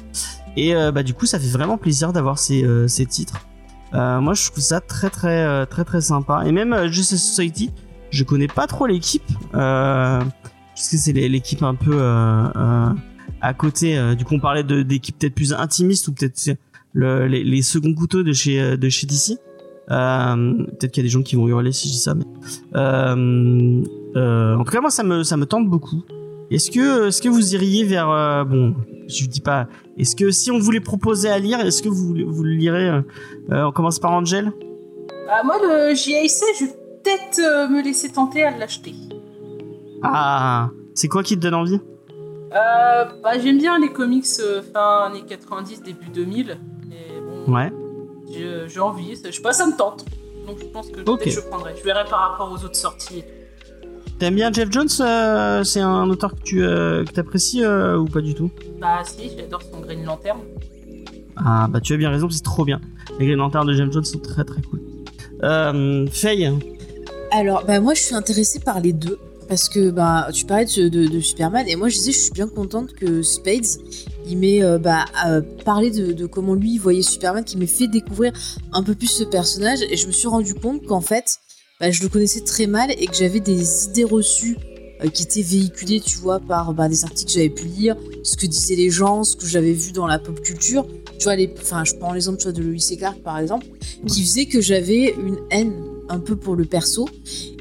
S2: Et bah du coup, ça fait vraiment plaisir d'avoir ces ces titres. Moi, je trouve ça très très très très sympa. Et même Justice Society, je connais pas trop l'équipe, parce que c'est l'é- l'équipe un peu euh, euh, à côté. euh, du coup, on parlait d'équipes peut-être plus intimistes ou peut-être le, les, les seconds couteaux de chez de DC. Peut-être qu'il y a des gens qui vont hurler si je dis ça, mais en tout cas, moi, ça me ça me tente beaucoup. Est-ce que est-ce que vous iriez vers bon, je dis pas. Est-ce que si on vous les proposait à lire, est-ce que vous vous le lirez On commence par Angel?
S5: Ah, moi, le JAC, je vais peut-être me laisser tenter à l'acheter.
S2: Ah, c'est quoi qui te donne envie?
S5: Euh, bah, j'aime bien les comics euh, fin années 90, début 2000. Mais bon,
S2: Ouais.
S5: j'ai j'ai envie, je sais pas, ça me tente. Donc je pense que je prendrai. Je verrai par rapport aux autres sorties. et tout.
S2: T'aimes bien Jeff Jones euh, C'est un auteur que tu euh, que euh, ou pas du tout?
S5: Bah si, j'adore son Green Lantern.
S2: Ah bah tu as bien raison, c'est trop bien. Les Green Lantern de Jeff Jones sont très très cool. Euh, Faye,
S3: Alors, bah, moi, je suis intéressée par les deux. Parce que bah, tu parlais de, de- de Superman, et moi je disais, je suis bien contente que Spades, il m'ait euh, bah, euh, parlé de, de comment lui voyait Superman, qui m'ait fait découvrir un peu plus ce personnage, et je me suis rendu compte qu'en fait, bah, je le connaissais très mal et que j'avais des idées reçues euh, qui étaient véhiculées, tu vois, par bah, des articles que j'avais pu lire, ce que disaient les gens, ce que j'avais vu dans la pop culture. Tu vois, les, enfin, je prends l'exemple tu vois, de Louis C. Clark par exemple, qui faisait que j'avais une haine un peu pour le perso.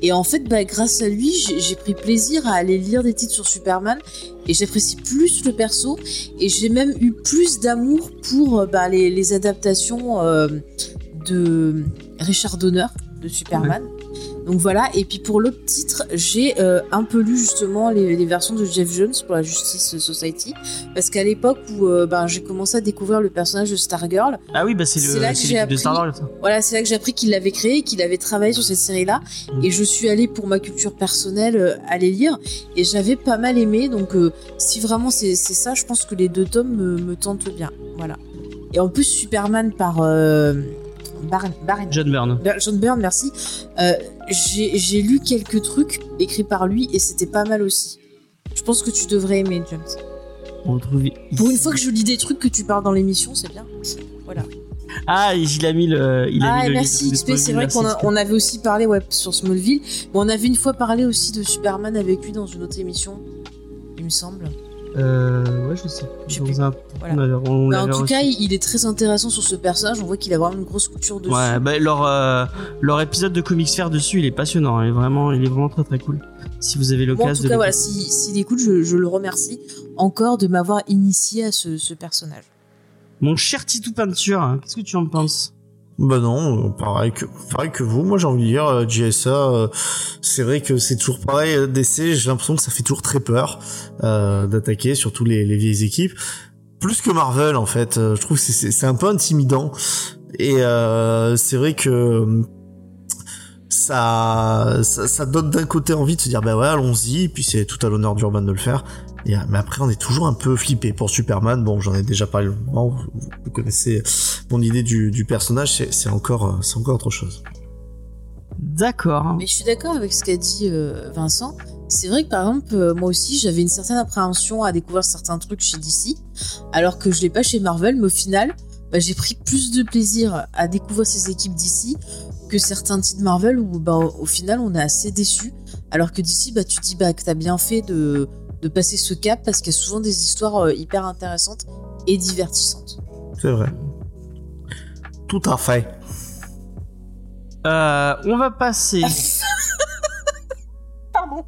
S3: Et en fait, bah, grâce à lui, j'ai pris plaisir à aller lire des titres sur Superman et j'apprécie plus le perso et j'ai même eu plus d'amour pour euh, bah, les, les adaptations euh, de Richard Donner de Superman. Donc voilà, et puis pour l'autre titre, j'ai euh, un peu lu justement les, les versions de Jeff Jones pour la Justice Society, parce qu'à l'époque où euh, ben, j'ai commencé à découvrir le personnage de Stargirl,
S2: ah oui bah c'est
S3: là que j'ai appris- voilà, c'est là que j'ai appris qu'il l'avait créé, qu'il avait travaillé sur cette série-là.
S2: Mm.
S3: Et je suis allée pour ma culture personnelle euh, aller lire. Et j'avais pas mal aimé. Donc, euh, si vraiment c'est c'est ça, je pense que les deux tomes me, me tentent bien. Voilà. Et en plus, Superman par Barn-
S2: John Byrne.
S3: Ber- John Byrne, merci. Euh, J'ai lu quelques trucs écrits par lui et c'était pas mal aussi. Je pense que tu devrais aimer, James.
S2: On retrouve.
S3: Pour une fois que je lis des trucs que tu parles dans l'émission, c'est bien. Voilà.
S2: Ah il a mis le. Il a
S3: Ah,
S2: mis
S3: merci XP. C'est vrai qu'on on avait aussi parlé ouais, sur Smallville. Mais on avait une fois parlé aussi de Superman avec lui dans une autre émission, il me semble.
S2: Euh, ouais je sais.
S3: Je sais
S2: Dans
S3: plus.
S2: un-
S3: Voilà.
S2: on
S3: Mais en tout
S2: reçu.
S3: cas, il est très intéressant sur ce personnage. On voit qu'il a vraiment une grosse couture dessus.
S2: Ouais, bah, leur, euh, leur épisode de Comics Fair dessus, il est passionnant. Il est vraiment, il est vraiment très très cool. Si vous avez
S3: Moi, en
S2: l'occasion
S3: tout
S2: de
S3: cas, voilà, s'il si, écoute, je, je le remercie encore de m'avoir initié à ce, ce personnage.
S2: Mon cher Titou Peinture, hein, qu'est-ce que tu en penses?
S4: Bah non, euh, pareil que pareil que vous. Moi j'ai envie de dire euh, JSA. euh, c'est vrai que c'est toujours pareil. DC, j'ai l'impression que ça fait toujours très peur euh, d'attaquer, surtout les, les vieilles équipes. Plus que Marvel en fait. Je trouve que c'est- un peu intimidant. Et euh, c'est vrai que ça, ça, ça donne d'un côté envie de se dire bah ouais allons-y, et puis c'est tout à l'honneur d'Urban de le faire. Et, euh, mais après on est toujours un peu flippé pour Superman. Bon j'en ai déjà parlé longuement, vous, vous connaissez mon idée du, du personnage, c'est encore euh, c'est encore autre chose.
S2: D'accord.
S3: Mais je suis d'accord avec ce qu'a dit euh, Vincent. C'est vrai que par exemple, euh, moi aussi, j'avais une certaine appréhension à découvrir certains trucs chez DC, alors que je l'ai pas chez Marvel, mais au final, bah, j'ai pris plus de plaisir à découvrir ces équipes d'ici que certains titres Marvel où bah, au final on est assez déçu. Alors que d'ici, bah, tu dis bah, que t'as bien fait de, de passer ce cap parce qu'il y a souvent des histoires euh, hyper intéressantes et divertissantes.
S4: C'est vrai. Tout à fait.
S2: Euh, on va passer.
S3: Pardon.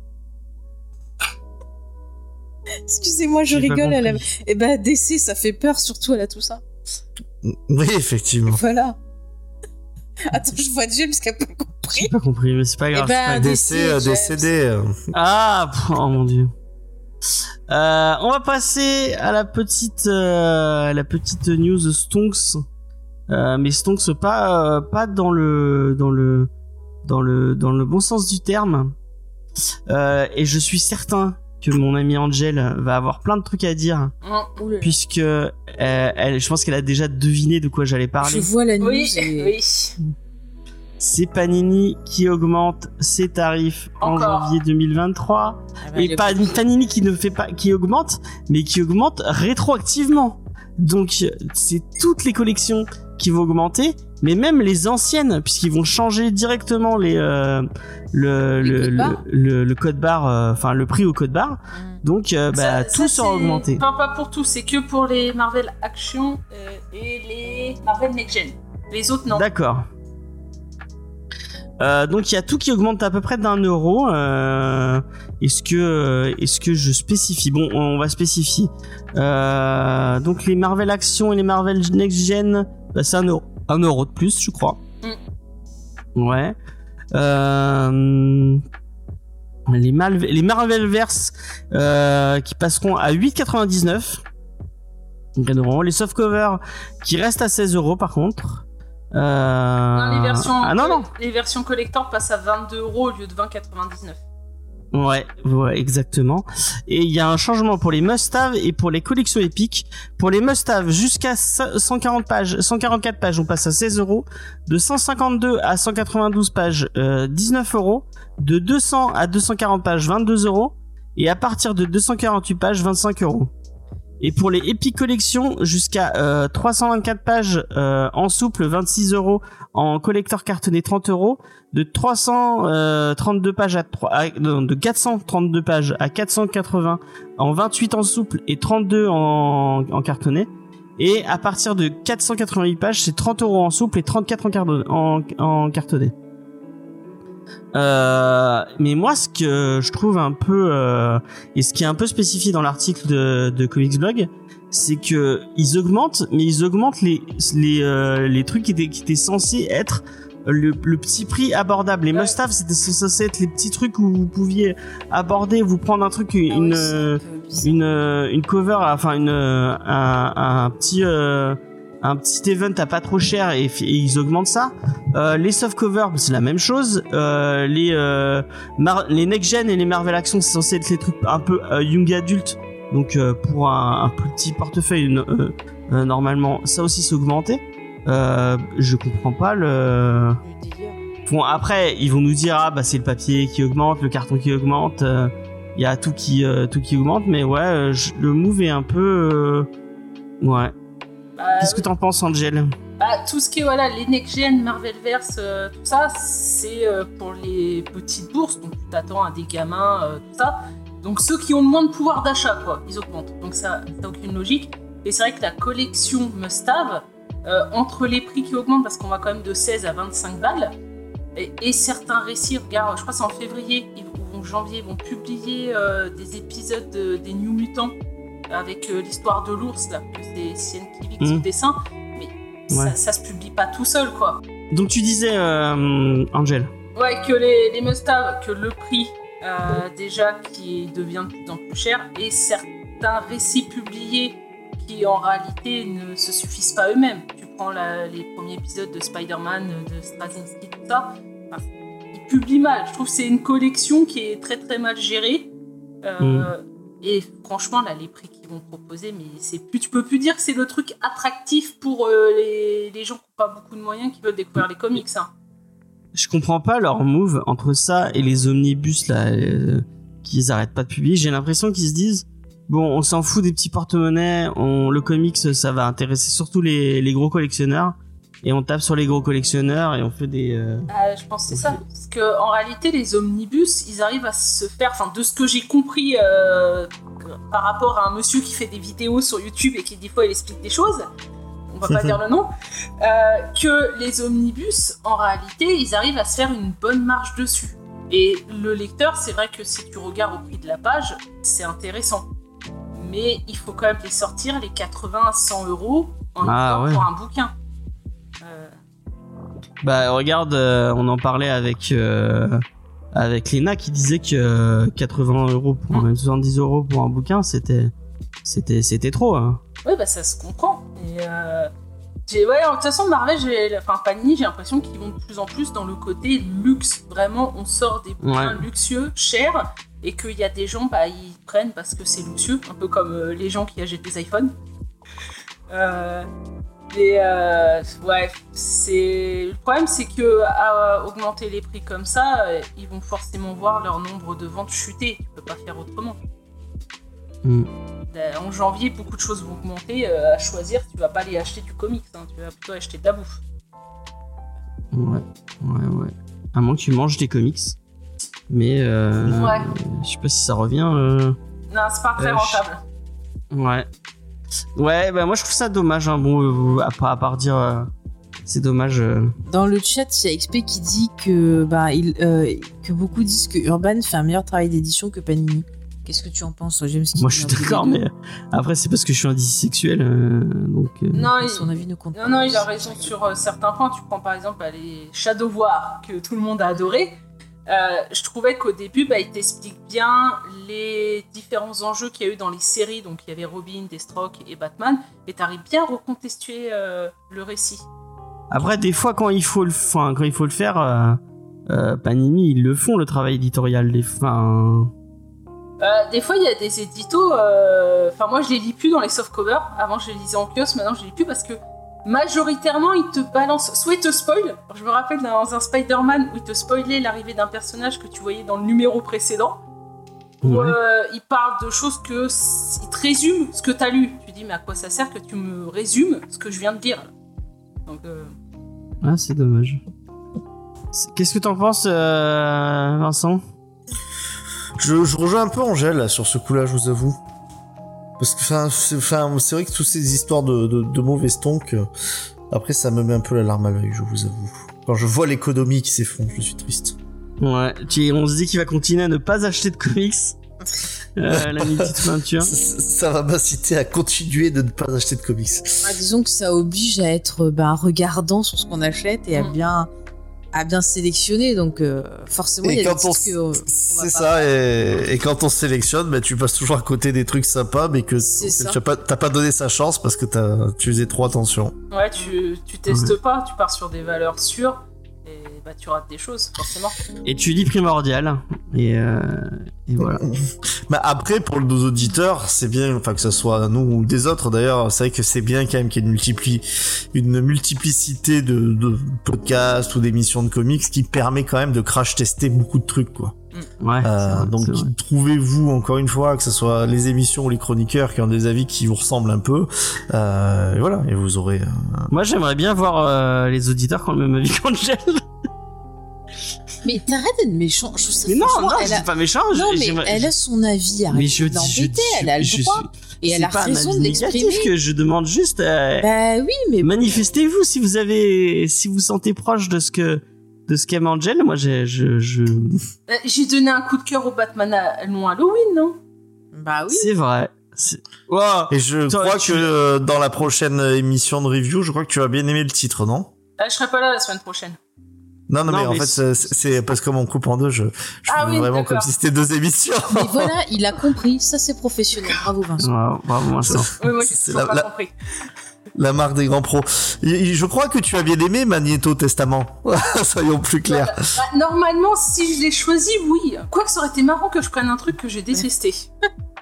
S3: Excusez-moi, je rigole. À la... Et bah DC, ça fait peur surtout à la tout ça.
S4: Oui effectivement.
S3: Voilà. Attends, je vois James qui a pas compris.
S2: J'ai pas compris, mais c'est pas
S3: Eh
S2: grave.
S3: ben,
S2: c'est pas grave.
S4: DC, décédé. euh,
S2: Ah, oh mon dieu. Euh, on va passer à la petite, euh, la petite news Stonks. Euh, mais Stonks pas, euh, pas dans le, dans le, dans le, dans le bon sens du terme. Euh, et je suis certain que mon amie Angel va avoir plein de trucs à dire.
S3: Oula.
S2: puisque euh, elle, je pense qu'elle a déjà deviné de quoi j'allais
S3: Je
S2: parler.
S3: vois la news
S5: Oui,
S3: et-
S5: oui.
S2: C'est Panini qui augmente ses tarifs en janvier 2023.
S3: Ah bah,
S2: Et pas Panini qui ne fait pas, qui augmente, mais qui augmente rétroactivement. Donc c'est toutes les collections qui vont augmenter, mais même les anciennes, puisqu'ils vont changer directement les euh, le, le, le, code barre, euh, enfin le prix au code barre.
S3: Mm.
S2: Donc euh, bah,
S5: Ça-
S2: tout
S5: ça,
S2: sera augmenté.
S5: Enfin, pas pour tout, c'est que pour les Marvel Action et les Marvel Next Gen. Les autres, non.
S2: D'accord. Euh, donc il y a tout qui augmente à peu près d'un euro. Euh, est-ce que euh, est-ce que je spécifie? Bon, on va spécifier. Euh, donc les Marvel Action et les Marvel Next Gen, bah, c'est un euro, un euro de plus, je crois. Ouais. Euh, les, Mal les Marvelverse euh, qui passeront à 8,99. Donc un euro. Les softcovers qui restent à 16 euros par contre. Euh...
S5: Non, les, versions,
S2: Ah non, non.
S5: les versions collector passent à 22 euros au lieu de 20,99.
S2: Ouais, ouais, exactement. Et il y a un changement pour les must-have et pour les collections épiques. Pour les must-have, jusqu'à 140 pages, 144 pages, on passe à 16 euros. De 152 à 192 pages, euh, 19 euros. De 200 à 240 pages, 22 euros. Et à partir de 248 pages, 25 euros. Et pour les Epic Collections, jusqu'à euh, 324 pages euh, en souple, 26 euros. En collector cartonné, 30 euros. De 332 pages à, 3, à- non, de 432 pages à 480 en 28 en souple et 32 en, cartonné. Et à partir de 488 pages, c'est 30 euros en souple et 34 en, carton- en, en cartonné. Euh, mais moi, ce que je trouve un peu euh, et ce qui est un peu spécifié dans l'article de, de Comics Blog, c'est que ils augmentent, mais ils augmentent les les euh, les trucs qui étaient qui étaient censés être le, le petit prix abordable. Les
S5: Ouais.
S2: must-have, c'était censé être les petits trucs où vous pouviez aborder, vous prendre un truc, une
S3: Ah oui,
S2: une euh, une cover, enfin une euh, un, un petit euh, un petit event à pas trop cher et, ils augmentent ça. Euh, les soft covers, c'est la même chose. Euh, les euh, les next gen et les Marvel Action, c'est censé être les trucs un peu euh, young adult. Donc euh, pour un, plus petit portefeuille, normalement, ça aussi c'est augmenté. Je comprends pas le. Bon après ils vont nous dire ah bah c'est le papier qui augmente, le carton qui augmente, il y a tout qui euh, tout qui augmente mais ouais je- le move est un peu euh, ouais.
S5: Bah,
S2: Qu'est-ce que t'en penses Angel
S5: bah, tout ce qui est voilà, les Next Gen, Marvelverse, euh, tout ça, c'est euh, pour les petites bourses. Donc tu t'attends à des gamins, euh, tout ça. Donc ceux qui ont le moins de pouvoir d'achat, quoi, ils augmentent. Donc ça n'a aucune logique. Et c'est vrai que la collection Must-Have, euh, entre les prix qui augmentent, parce qu'on va quand même de 16 à 25 balles, et, et certains récits, regarde, je crois que c'est en février ou en janvier, ils vont publier des épisodes de- des New Mutants avec euh, l'histoire de l'ours, c'est Sienne Kivik
S2: Mhm.
S5: au dessin. Mais
S2: Ouais.
S5: ça, ça se publie pas tout seul, quoi.
S2: Donc tu disais euh, Angel.
S5: Ouais, que les, les must-have, que le prix, euh, déjà, qui devient de plus en plus cher, et certains récits publiés qui, en réalité, ne se suffisent pas eux-mêmes. Tu prends la- les premiers épisodes de Spider-Man, de Straczynski, tout ça, enfin, ils publient mal. Je trouve que c'est une collection qui est très très mal gérée. Euh, Et franchement, là, les prix qu'ils vont proposer, mais c'est plus, tu peux plus dire que c'est le truc attractif pour euh, les, gens qui n'ont pas beaucoup de moyens qui veulent découvrir les comics. hein.
S2: Je comprends pas leur move entre ça et les omnibus là euh, qu'ils arrêtent pas de publier. J'ai l'impression qu'ils se disent bon, on s'en fout des petits porte-monnaies, on le comics ça va intéresser surtout les gros collectionneurs et on tape sur les gros collectionneurs et on fait des euh,
S5: Ah, je pense que c'est ça. Parce que en réalité, les omnibus, ils arrivent à se faire, enfin, de ce que j'ai compris euh, par rapport à un monsieur qui fait des vidéos sur YouTube et qui des fois il explique des choses, on va pas dire le nom, euh, que les omnibus, en réalité, ils arrivent à se faire une bonne marge dessus. Et le lecteur, c'est vrai que si tu regardes au prix de la page, c'est intéressant. Mais il faut quand même les sortir, les 80 à 100 euros en
S2: Ah, ouais.
S5: pour un bouquin. Euh,
S2: Bah regarde, euh, on en parlait avec euh, avec Lena qui disait que euh, 80 euros pour même 70 euros pour un bouquin, c'était c'était c'était trop. Hein.
S5: Ouais, bah ça se comprend. Et euh, j'ai- ouais, de toute façon, Marvel, j'ai, enfin Panini, j'ai l'impression qu'ils vont de plus en plus dans le côté luxe. Vraiment, on sort des bouquins
S2: Ouais.
S5: luxueux, chers, et qu'il y a des gens, bah, ils prennent parce que c'est luxueux, un peu comme euh, les gens qui achètent des iPhones. Euh, et euh, ouais, c'est le problème, c'est que à augmenter les prix comme ça, euh, ils vont forcément voir leur nombre de ventes chuter. Tu peux pas faire autrement.
S2: Mm.
S5: Euh, En janvier, beaucoup de choses vont augmenter. euh, à choisir, tu vas pas aller acheter du comics, hein, tu vas plutôt acheter de la bouffe.
S2: Ouais, ouais, ouais. À moins que tu manges des comics. Mais euh,
S5: Ouais.
S2: je sais pas si ça revient. euh,
S5: Non, c'est pas très
S2: Euh, je-
S5: rentable.
S2: Ouais. Ouais, bah moi je trouve ça dommage. Hein. Bon, euh, à, part, à part dire, euh, c'est dommage. euh.
S3: Dans le chat, il y a XP qui dit que, bah, il, euh, que beaucoup disent que Urban fait un meilleur travail d'édition que Panini. Qu'est-ce que tu en penses, James
S2: Moi je suis d'accord, mais après c'est parce que je suis un sexuel, euh, donc. euh,
S5: Non, il...
S3: Son avis ne compte
S5: non,
S3: pas.
S5: non, il a raison sur euh, certains points. Tu prends par exemple bah, les Shadow War, que tout le monde a adoré. Euh, je trouvais qu'au début, bah, il t'explique bien les différents enjeux qu'il y a eu dans les séries. Donc, il y avait Robin, Deathstroke et Batman. Et t'arrives bien à recontextuer euh, le récit.
S2: Après, des fois, quand il faut le, enfin, quand il faut le faire, euh, Panini, ils le font le travail éditorial. Des, enfin,
S5: des fois, il y a des éditos. Enfin, moi, je les lis plus dans les softcovers. Avant, je les lisais en kiosque. Maintenant, je les lis plus parce que majoritairement, ils te balancent. Soit ils te spoilent. Je me rappelle dans un Spider-Man où ils te spoilaient l'arrivée d'un personnage que tu voyais dans le numéro précédent. Où
S2: ouais.
S5: euh, ils parlent de choses que. s- Ils te résument ce que t'as lu. Tu dis, mais à quoi ça sert que tu me résumes ce que je viens de dire Donc, euh,
S2: Ah, c'est dommage. Qu'est-ce que t'en penses, euh, Vincent?
S4: Je, je rejoins un peu Angèle là, sur ce coup-là, je vous avoue. Parce que enfin, c'est vrai que toutes ces histoires de, de, de mauvais stonk, euh, après ça me met un peu la larme à l'œil, je vous avoue. Quand je vois l'économie qui s'effondre, je suis triste.
S2: Ouais, on se dit qu'il va continuer à ne pas acheter de comics. Euh, la petite peinture.
S4: Ça, ça- va m'inciter à continuer de ne pas acheter de comics.
S3: Ah, disons que ça oblige à être bah, regardant sur ce qu'on achète et à
S5: Mm.
S3: bien à bien sélectionner. Donc euh, forcément, il y
S4: Et
S3: a des
S4: quand on,
S3: que, euh,
S4: c'est
S3: pas
S4: ça, et, et quand on sélectionne, bah, tu passes toujours à côté des trucs sympas, mais que
S3: C'est ça.
S4: tu n'as pas, t'as pas donné sa chance parce que t'as, tu faisais trop attention.
S5: ouais, tu, tu testes pas. Tu pars sur des valeurs sûres. Bah, tu rates des choses, forcément.
S2: Et tu dis primordial. Et, euh, et voilà.
S4: Mais après, pour nos auditeurs, c'est bien, enfin que ce soit nous ou des autres d'ailleurs, c'est vrai que c'est bien quand même qu'il y ait une, multipli- une multiplicité de, de podcasts ou d'émissions de comics qui permet quand même de crash tester beaucoup de trucs, quoi.
S2: Ouais. c'est
S4: Euh,
S2: vrai,
S4: donc trouvez-vous encore une fois que ce soit les émissions ou les chroniqueurs qui ont des avis qui vous ressemblent un peu, euh, et voilà, et vous aurez.
S2: Moi, j'aimerais bien voir euh, les auditeurs qui ont le même avis qu'Angel.
S3: Mais t'arrêtes d'être méchant. Je trouve ça,
S2: Mais non, non,
S3: elle
S2: je
S3: a...
S2: pas méchant.
S3: Non,
S2: je-
S3: mais elle a son avis. Arrête
S2: Mais je dis, je
S3: Elle a le droit.
S2: suis-
S3: Et elle a
S2: pas un
S3: raison
S2: avis
S3: de
S2: négatif
S3: l'exprimer.
S2: que je demande juste. euh,
S3: Bah oui, mais
S2: Manifestez-vous si vous avez, si vous sentez proche de ce que, de ce qu'aime Angel. Moi, j'ai, je, je,
S5: Euh, J'ai donné un coup de cœur au Batman à, non Halloween, non?
S3: Bah oui.
S2: c'est vrai. Wow.
S4: Et je
S2: Toi,
S4: crois
S2: tu-
S4: que euh, dans la prochaine émission de review, je crois que tu as bien aimé le titre, non?
S5: Euh, Je serai pas là la semaine prochaine.
S4: Non, non,
S2: Non,
S4: mais, en fait,
S2: c'est-
S4: parce que comme on coupe en deux, je, je
S5: Ah oui,
S4: vraiment comme si c'était deux émissions.
S3: Mais voilà, il a compris. Ça, c'est professionnel. Bravo, Vincent.
S2: Bravo Vincent.
S5: Oui, moi j'ai pas
S4: la-
S5: compris.
S4: La marque des grands pros. Je crois que tu as bien aimé Magneto Testament. Soyons plus clairs.
S5: Bah, normalement, si je l'ai choisi, oui. Quoique ça aurait été marrant que je prenne un truc que j'ai détesté.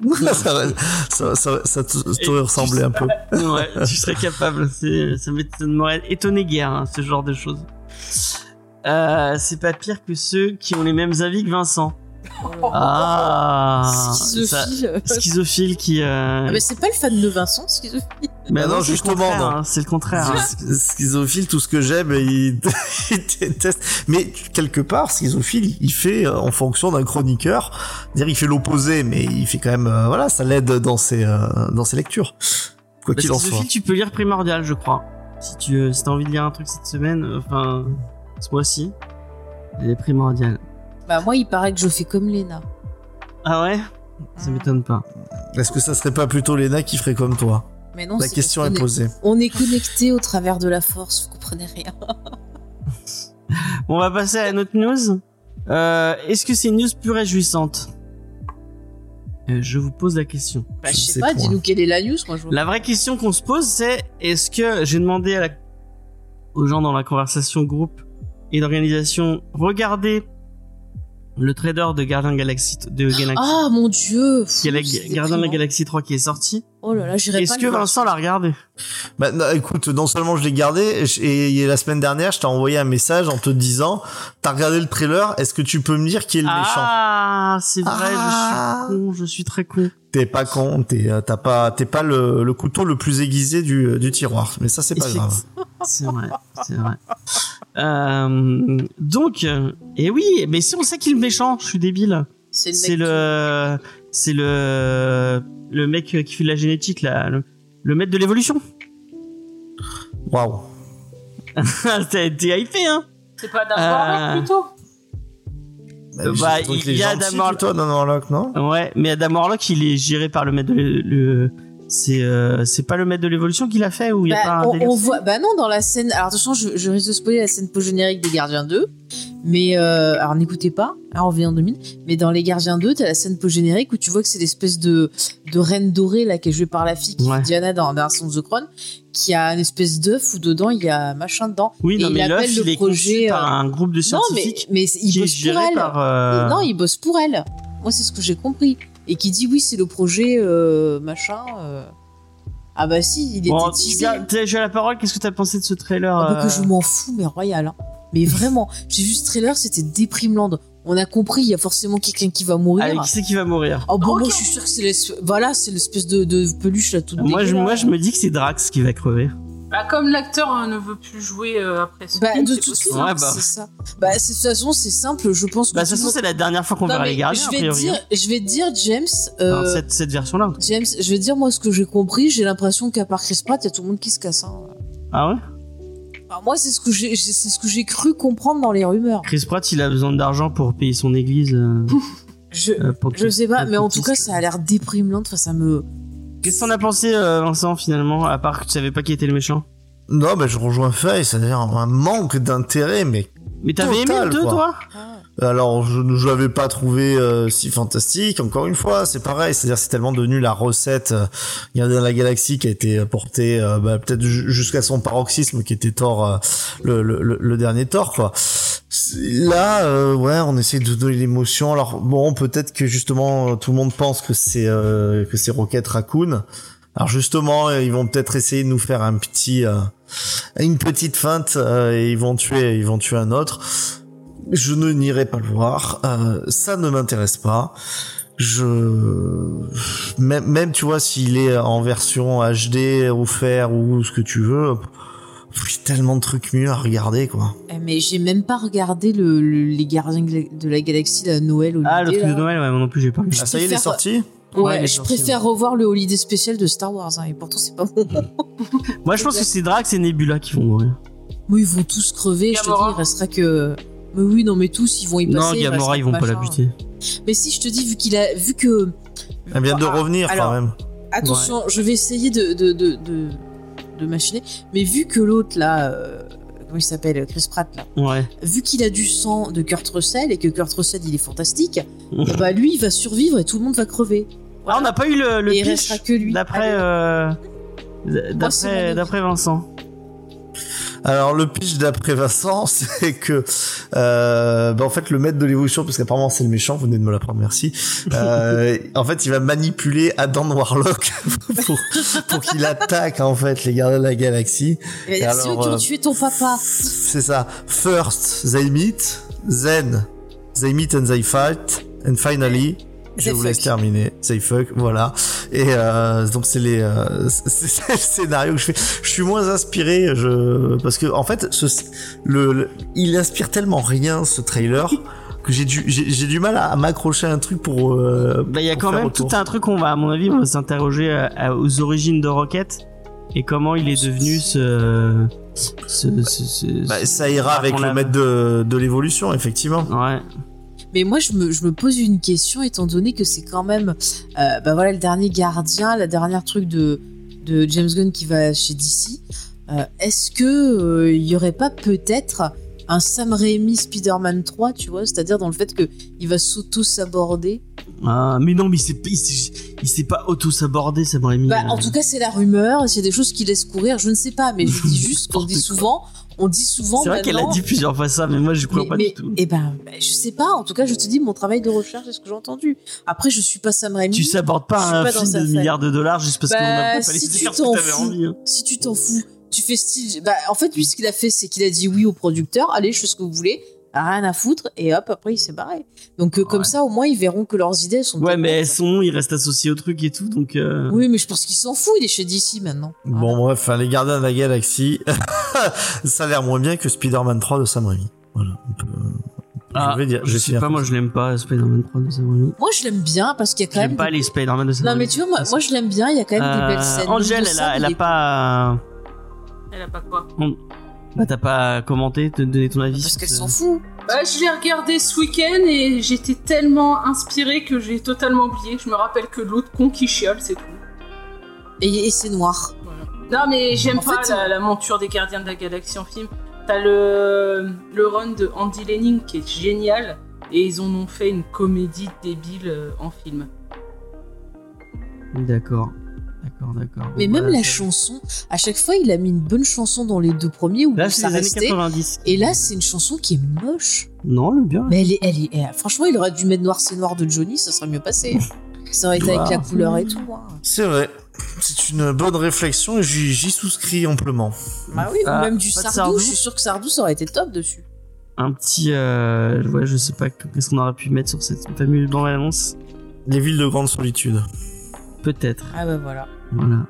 S4: ça, ça, ça, ça te- ça t'aurait ressemblé un peu.
S2: ouais, tu serais capable. Ça m'ét- ça ne m'aurait étonné guère, hein, ce genre de choses. Euh, c'est pas pire que ceux qui ont les mêmes avis que Vincent. Ah, ça-
S3: Schizophile.
S2: schizophile qui. Euh...
S3: Ah, mais c'est pas le fan de Vincent, schizophile.
S2: bah
S4: Ah non,
S2: c'est le
S4: justement,
S2: hein, c'est le contraire. hein.
S4: Sch- Schizophile, tout ce que j'aime, il, il déteste. Mais quelque part, schizophile, il fait euh, en fonction d'un chroniqueur. Dire, il fait l'opposé, mais il fait quand même, euh, voilà, ça l'aide dans ses euh, dans ses lectures. Quoi
S2: Bah,
S4: qu'il en soit.
S2: schizophile, tu peux lire Primordial, je crois. Si tu euh, si t'as envie de lire un truc cette semaine, euh, enfin, ce mois-ci, il est Primordial.
S3: Bah, moi, il paraît que je fais comme Lena.
S2: Ah ouais? Ça m'étonne pas.
S4: Est-ce que ça serait pas plutôt Léna qui ferait comme toi?
S3: Mais non,
S4: La
S3: c'est
S4: question est posée.
S3: On est connecté au travers de la force, vous comprenez rien.
S2: Bon, on va passer à notre news. Euh, Est-ce que c'est une news plus réjouissante? Euh, Je vous pose la question.
S3: Bah,
S4: Je sais
S3: sais pas, dis-nous quelle est la news, moi je.
S2: La vraie question qu'on se pose, c'est est-ce que j'ai demandé à la... aux gens dans la conversation groupe et d'organisation, regardez le trader de Gardien Galaxy de Galaxy,
S3: Ah mon dieu
S2: Gala- Gardien de la. Galaxie 3 qui est sorti.
S3: Oh là là, j'irai
S2: Est-ce
S3: pas
S2: que
S3: le.
S2: Vincent l'a regardé?
S4: Bah, non, écoute, non seulement je l'ai gardé, et, et la semaine dernière, je t'ai envoyé un message en te disant, t'as regardé le trailer, est-ce que tu peux me dire qui est le méchant?
S2: Ah, c'est vrai,
S4: Ah.
S2: je suis con, je suis très con.
S4: T'es pas con, t'es euh, t'as pas t'es pas le, le couteau le plus aiguisé du, du tiroir, mais ça c'est pas grave.
S2: C'est vrai, c'est vrai. Euh, donc, et oui, mais si on sait qui est le méchant, je suis débile.
S3: C'est le mec
S2: C'est le, le, le mec qui fait de la génétique, là, le, le maître de l'évolution.
S4: Waouh.
S2: T'es hypé, hein
S5: C'est pas d'un
S2: Euh,
S5: Warlock plutôt?
S4: Bah,
S2: bah, il
S4: qu'il est
S2: y a Adam Warlock.
S4: non, non,
S2: Ouais, mais Adam Warlock, il est géré par le maître de le, c'est, euh, c'est pas le maître de l'évolution qui l'a fait ou il y a
S3: Bah,
S2: pas un
S3: on, on voit, bah non, dans la scène. Alors attention, je, je risque de spoiler la scène post-générique des Gardiens 2. Mais, euh, alors n'écoutez pas, hein, on revient en 2000. Mais dans Les Gardiens 2, t'as la scène post-générique où tu vois que c'est l'espèce de, de reine dorée, là, qui est jouée par la fille qui
S2: Ouais.
S3: fait Diana dans, dans Sons of the Crown, qui a une espèce d'œuf où dedans il y a machin dedans.
S2: Oui, non,
S3: il
S2: mais l'œuf,
S3: appelle le
S2: il est
S3: projet,
S2: conçu par
S3: euh,
S2: un groupe de
S3: Non, mais,
S2: scientifiques
S3: mais
S2: qui
S3: il
S2: est
S3: bosse pour elle.
S2: par, euh,
S3: Non, il bosse pour elle. Moi, c'est ce que j'ai compris. Et qui dit oui, c'est le projet euh, machin. euh. Ah bah si, il était
S2: Bon,
S3: teasé.
S2: tu t'as déjà la parole, qu'est-ce que t'as pensé de ce trailer
S3: Ah bah
S2: euh,
S3: que je m'en fous, mais royal. hein. Mais vraiment, j'ai vu ce trailer, c'était déprimeland. On a compris, il y a forcément quelqu'un qui va mourir.
S2: Allez, qui c'est qui va mourir
S3: Oh bon, moi je suis sûr que c'est l'espèce, voilà, c'est l'espèce de, de peluche là toute
S2: moi je, moi, je me dis que c'est Drax qui va crever.
S5: Bah, comme l'acteur euh, ne veut plus jouer euh, après ce
S3: Bah
S5: film,
S3: de
S5: c'est
S3: toute façon,
S2: Ouais, bah.
S3: c'est ça. Bah de toute façon, c'est simple, je pense que
S2: Bah, de
S3: tout
S2: toute façon, c'est la dernière fois qu'on verra les gardiens,
S3: je
S2: a
S3: vais
S2: priori.
S3: dire,
S2: hein.
S3: je vais te dire James, euh,
S2: cette, cette version-là.
S3: James, je vais te dire moi ce que j'ai compris, j'ai l'impression qu'à part Chris Pratt, il y a tout le monde qui se casse. hein.
S2: Ah ouais?
S3: Enfin, moi c'est ce que j'ai, c'est ce que j'ai cru comprendre dans les rumeurs.
S2: Chris Pratt, il a besoin d'argent pour payer son église. euh,
S3: Je,
S2: euh,
S3: je sais pas, mais en tout cas ça a l'air déprimelant. Enfin ça me,
S2: Qu'est-ce qu'on a pensé, euh, Vincent, finalement, à part que tu savais pas qui était le méchant?
S4: Non, bah je rejoins Faye, c'est-à-dire un manque d'intérêt, mais
S2: Mais t'avais aimé le 2,
S4: quoi.
S2: toi
S4: Alors, je ne l'avais pas trouvé euh, si fantastique. Encore une fois, c'est pareil. C'est-à-dire, c'est tellement devenu la recette euh, Gardien de la Galaxie qui a été portée euh, bah, peut-être ju- jusqu'à son paroxysme, qui était Thor, euh, le, le, le- dernier Thor, quoi. Là, euh, ouais, on essaie de donner l'émotion. Alors bon, peut-être que justement, euh, tout le monde pense que c'est euh, que c'est Rocket Raccoon. Alors justement, euh, ils vont peut-être essayer de nous faire un petit, euh, une petite feinte euh, et ils vont tuer, ils vont tuer un autre. Je ne n'irai pas le voir. Euh, ça ne m'intéresse pas. Je même, même tu vois s'il est en version HD offert ou ce que tu veux. Il y a tellement de trucs mieux à regarder quoi.
S3: Eh, mais j'ai même pas regardé le, le- les Gardiens de la Galaxie la Noël au
S2: Ah, le truc de Noël, ouais, moi non plus, j'ai pas vu.
S4: Ah ça y est, il est sorti?
S3: Ouais, je préfère revoir le holiday spécial de Star Wars, hein, et pourtant c'est pas bon.
S2: Moi, je pense que c'est Drax et Nebula qui vont mourir.
S3: Moi, ils vont tous crever, je te dis, il restera que. Mais oui, non, mais tous, ils vont y passer.
S2: Non,
S3: il
S2: Gamora, ils vont pas la buter.
S3: Mais si, je te dis, vu qu'il a. Vu que.
S4: Elle vient de
S3: Ah,
S4: revenir
S3: alors,
S4: quand même.
S3: Attention, je vais essayer de, de, de, de, de machiner. Mais vu que l'autre, là. euh, comment il s'appelle Chris Pratt, là.
S2: Ouais.
S3: Vu qu'il a du sang de Kurt Russell et que Kurt Russell, il est fantastique, eh bah lui, il va survivre et tout le monde va crever.
S2: Ah, on n'a pas eu le, le
S3: et
S2: pitch
S3: restera que lui.
S2: d'après
S3: Allez.
S2: euh, D'après Vincent.
S4: Alors le pitch d'après Vincent, c'est que euh, bah, en fait le maître de l'évolution, parce qu'apparemment c'est le méchant, vous venez de me l'apprendre, merci. Euh, en fait, il va manipuler Adam Warlock pour, pour qu'il attaque en fait les gardiens de la galaxie.
S3: Il va dire, c'est eux
S4: alors,
S3: qui ont tué ton papa.
S4: C'est ça. First they meet, then they meet and they fight, and finally. Je vous laisse terminer. They fuck, voilà. Et euh, donc c'est les, euh, c'est le scénario que je fais. Je suis moins inspiré, je parce que en fait, ce, le, le- il inspire tellement rien ce trailer que j'ai du, j'ai du mal à, à m'accrocher à un truc pour. euh,
S2: Bah, il y a quand même tout un truc, on va, à mon avis, on va s'interroger à- aux origines de Rocket et comment il est devenu ce. ce, ce, ce-
S4: Bah, ça ira avec le maître de, de l'évolution, effectivement.
S2: Ouais.
S3: Mais moi, je me, je me pose une question, étant donné que c'est quand même, euh, bah voilà, le dernier gardien, la dernière truc de, de James Gunn qui va chez DC. Euh, Est-ce que euh, il y aurait pas peut-être un Sam Raimi Spider-Man 3, tu vois, c'est-à-dire dans le fait que il va s'auto-saborder?
S2: Ah, mais non, mais il s'est pas auto-sabordé, ça m'aurait mis.
S3: Bah,
S2: euh,
S3: en tout cas, c'est la rumeur. A des choses qui laissent courir, je ne sais pas, mais je dis juste qu'on dit souvent, on dit souvent.
S2: C'est vrai qu'elle a dit plusieurs fois ça, mais moi je crois
S3: mais,
S2: pas
S3: mais-
S2: du tout.
S3: eh ben, bah, je sais pas. En tout cas, je te dis, mon travail de recherche, c'est ce que j'ai entendu. Après, je suis pas Sam Raimi.
S2: Tu sabordes pas un
S3: pas
S2: film de milliards de dollars juste parce
S3: Bah,
S2: qu'on n'a pas
S3: si
S2: les
S3: tu t'en
S2: envie. hein.
S3: si tu t'en fous, tu fais style. Bah, en fait, lui, ce qu'il a fait, c'est qu'il a dit oui au producteur. Allez, je fais ce que vous voulez. Rien à foutre. Et hop, après, il s'est barré. Donc, euh, comme
S2: Ouais.
S3: ça, au moins, ils verront que leurs idées sont.
S2: Ouais, mais son, il reste associé au truc et tout, donc. euh,
S3: Oui, mais je pense qu'il s'en fout. Il est chez DC maintenant.
S4: Bon, bref, enfin, les gardiens de la galaxie, ça a l'air moins bien que Spider-Man 3 de Sam Raimi. Voilà. on peut-
S2: Ah,
S4: je vais dire,
S2: je
S4: vais
S2: sais pas,
S4: comme
S2: moi je l'aime pas, Spider-Man 3 de Sam Raimi.
S3: Moi, je l'aime bien parce qu'il y a quand
S2: J'aime
S3: même.
S2: pas
S3: des-
S2: les Spider-Man de Sam
S3: Non,
S2: Raimi.
S3: mais tu vois, moi, moi, je l'aime bien. Il y a quand même des belles
S2: Euh,
S3: scènes.
S2: Angel,
S3: Donc,
S2: elle
S3: ça,
S2: a, elle a pas.
S5: Elle a pas quoi
S2: Bah, t'as pas commenté, te donner ton avis
S3: Parce
S2: sur
S3: qu'elle s'en fout.
S5: Bah, je l'ai regardé ce week-end et j'étais tellement inspirée que j'ai totalement oublié. Je me rappelle que l'autre con qui chiale, c'est tout.
S3: Et, et c'est noir.
S5: Non, mais j'aime pas
S3: fait,
S5: la, la monture des gardiens de la galaxie en film. T'as le, le run de Andy Lenning qui est génial et ils en ont fait une comédie débile euh, en film.
S2: D'accord. D'accord, d'accord.
S3: Mais même
S2: voilà,
S3: la chanson, à chaque fois, il a mis une bonne chanson dans les deux premiers où
S2: Là,
S3: ça
S2: c'est les années
S3: restait.
S2: 90.
S3: Et là, c'est une chanson qui est moche.
S2: Non, le bien.
S3: Mais elle est, elle est, elle- franchement, il aurait dû mettre Noir c'est Noir de Johnny, ça serait mieux passé. Ça aurait été avec la couleur et tout. hein.
S4: C'est vrai. C'est une bonne réflexion et j'y souscris amplement.
S3: Bah oui,
S2: Ah,
S3: ou même du Sardou,
S2: Sardou
S3: je suis sûr que Sardou, ça aurait été top dessus.
S2: Un petit. Euh... Ouais, je sais pas qu'est-ce qu'on aurait pu mettre sur cette fameuse bande-annonce.
S4: Les villes de grande solitude.
S2: Peut-être.
S3: Ah bah voilà.
S2: Voilà.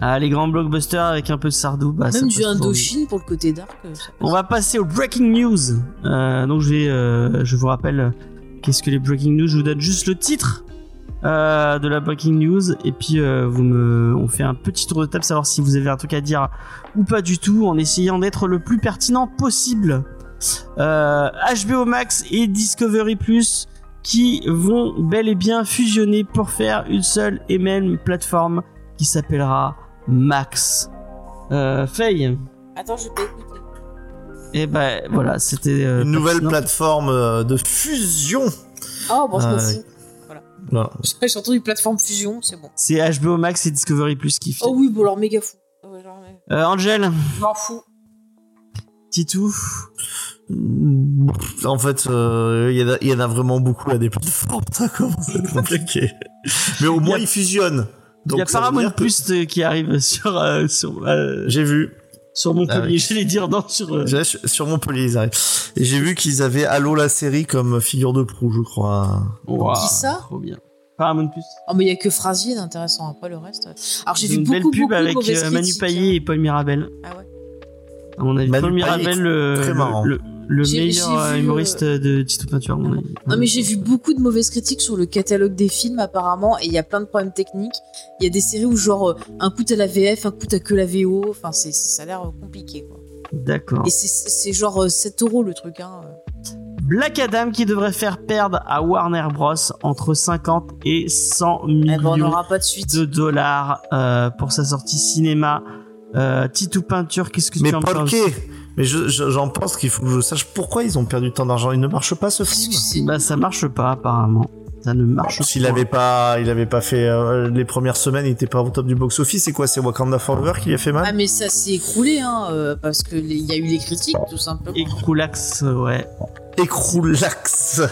S2: Ah, les grands blockbusters avec un peu de Sardou. Bah,
S3: même du. Indochine pour le côté dark. euh.
S2: On va passer aux breaking news. Euh, donc je vais, euh, je vous rappelle, qu'est-ce que les breaking news Je vous donne juste le titre euh, de la breaking news et puis euh, vous me, on fait un petit tour de table savoir si vous avez un truc à dire ou pas du tout, en essayant d'être le plus pertinent possible. Euh, HBO Max et Discovery Plus qui vont bel et bien fusionner pour faire une seule et même plateforme qui s'appellera Max. Euh, Faye.
S3: Attends, je vais pas écouter.
S2: Et ben voilà, c'était euh,
S4: Une nouvelle
S2: pertinent.
S4: plateforme euh, de fusion.
S3: Oh, bon, je m'en fous.
S4: Voilà.
S3: J'ai entendu plateforme fusion, c'est bon.
S2: C'est HBO Max et Discovery Plus qui fait.
S3: Oh oui, bon, alors méga fou. Ouais, genre, mais-
S2: Euh, Angel,
S5: Je m'en fous.
S2: Titou,
S4: En fait, euh, il y, en a- il y en a vraiment beaucoup à des plateformes. Ça commence à être compliqué. Mais au moins,
S2: a-
S4: ils fusionnent.
S2: il
S4: Donc,
S2: y a Paramount
S4: que-
S2: Plus euh, qui arrive sur euh, sur euh,
S4: J'ai vu.
S2: sur Montpellier.
S4: Ah oui.
S2: J'allais dire non sur. euh,
S4: Sur Montpellier, ils arrivent. Et j'ai vu qu'ils avaient Halo la série comme figure de proue, je crois.
S2: Ouah,
S3: Qui ça
S2: Trop bien. Paramount Plus.
S3: Oh, mais il y a que Frasier d'intéressant, après le reste. Alors j'ai vu
S2: Une
S3: beaucoup,
S2: belle pub avec Manu
S3: hein.
S2: et Paul Mirabel.
S3: Ah ouais.
S2: À mon avis,
S4: Manu
S2: Paul Mirabel, le,
S4: très marrant.
S2: le, le
S3: J'ai-
S2: meilleur euh,
S3: vu,
S2: humoriste de Tito Peinture, à mon avis.
S3: Non mais j'ai vu beaucoup de mauvaises critiques sur le catalogue des films apparemment et il y a plein de problèmes techniques. Il y a des séries où genre euh, un coup t'as la VF, un coup t'as que la VO. Enfin c'est ça a l'air euh, compliqué quoi.
S2: D'accord.
S3: Et c'est- genre euh, 7 euros le truc hein.
S2: Black Adam qui devrait faire perdre à Warner Bros entre 50 et 100
S3: Eh
S2: millions.
S3: ben on n'aura pas de suite.
S2: de dollars euh, pour sa sortie cinéma. Euh, Titou Peinture, qu'est-ce que
S4: Mais
S2: tu en penses?
S4: Mais je- je- j'en pense qu'il faut que je sache pourquoi ils ont perdu tant d'argent. Il ne marche pas ce
S3: Parce
S4: film.
S3: que c'est-
S2: Bah ça marche pas apparemment. Ça ne marche
S4: S'il
S2: pas.
S4: avait pas, il avait pas fait euh, les premières semaines, il était pas au top du box office. C'est quoi C'est Wakanda Forever qui lui a fait mal?
S3: Ah mais ça s'est écroulé hein, euh, parce que il y a eu les critiques tout simplement.
S2: Et Krulax, ouais.
S4: Écroulax.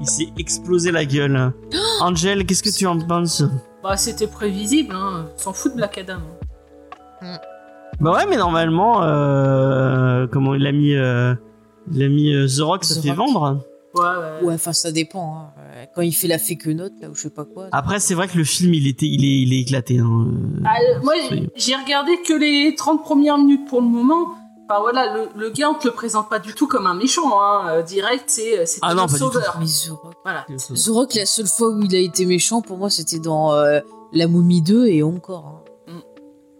S2: Il s'est explosé la gueule. Angel, qu'est-ce que tu en penses?
S5: Bah, c'était prévisible, hein. S'en fout de Black Adam.
S2: Bah ouais, mais normalement, euh, comment il a mis, euh, il a mis euh, The Rock, ça
S3: The
S2: fait
S3: Rock.
S2: vendre.
S5: Ouais, ouais.
S3: Ouais, enfin ça dépend. hein. Euh, Quand il fait la fake note là ou je sais pas quoi.
S2: Après, c'est vrai que le film, il était, il est, il est éclaté. Hein.
S5: Ah, euh, moi, j'ai regardé que les 30 premières minutes pour le moment. Enfin voilà, le, le gars, on te le présente pas du tout comme un méchant. Hein. Euh, Direct, c'est c'est
S2: Ah non,
S5: un
S2: pas du
S5: sauveur.
S3: Mais The Rock.
S5: Voilà.
S3: The Rock, la seule fois où il a été méchant pour moi c'était dans euh, La Momie 2 et encore. hein.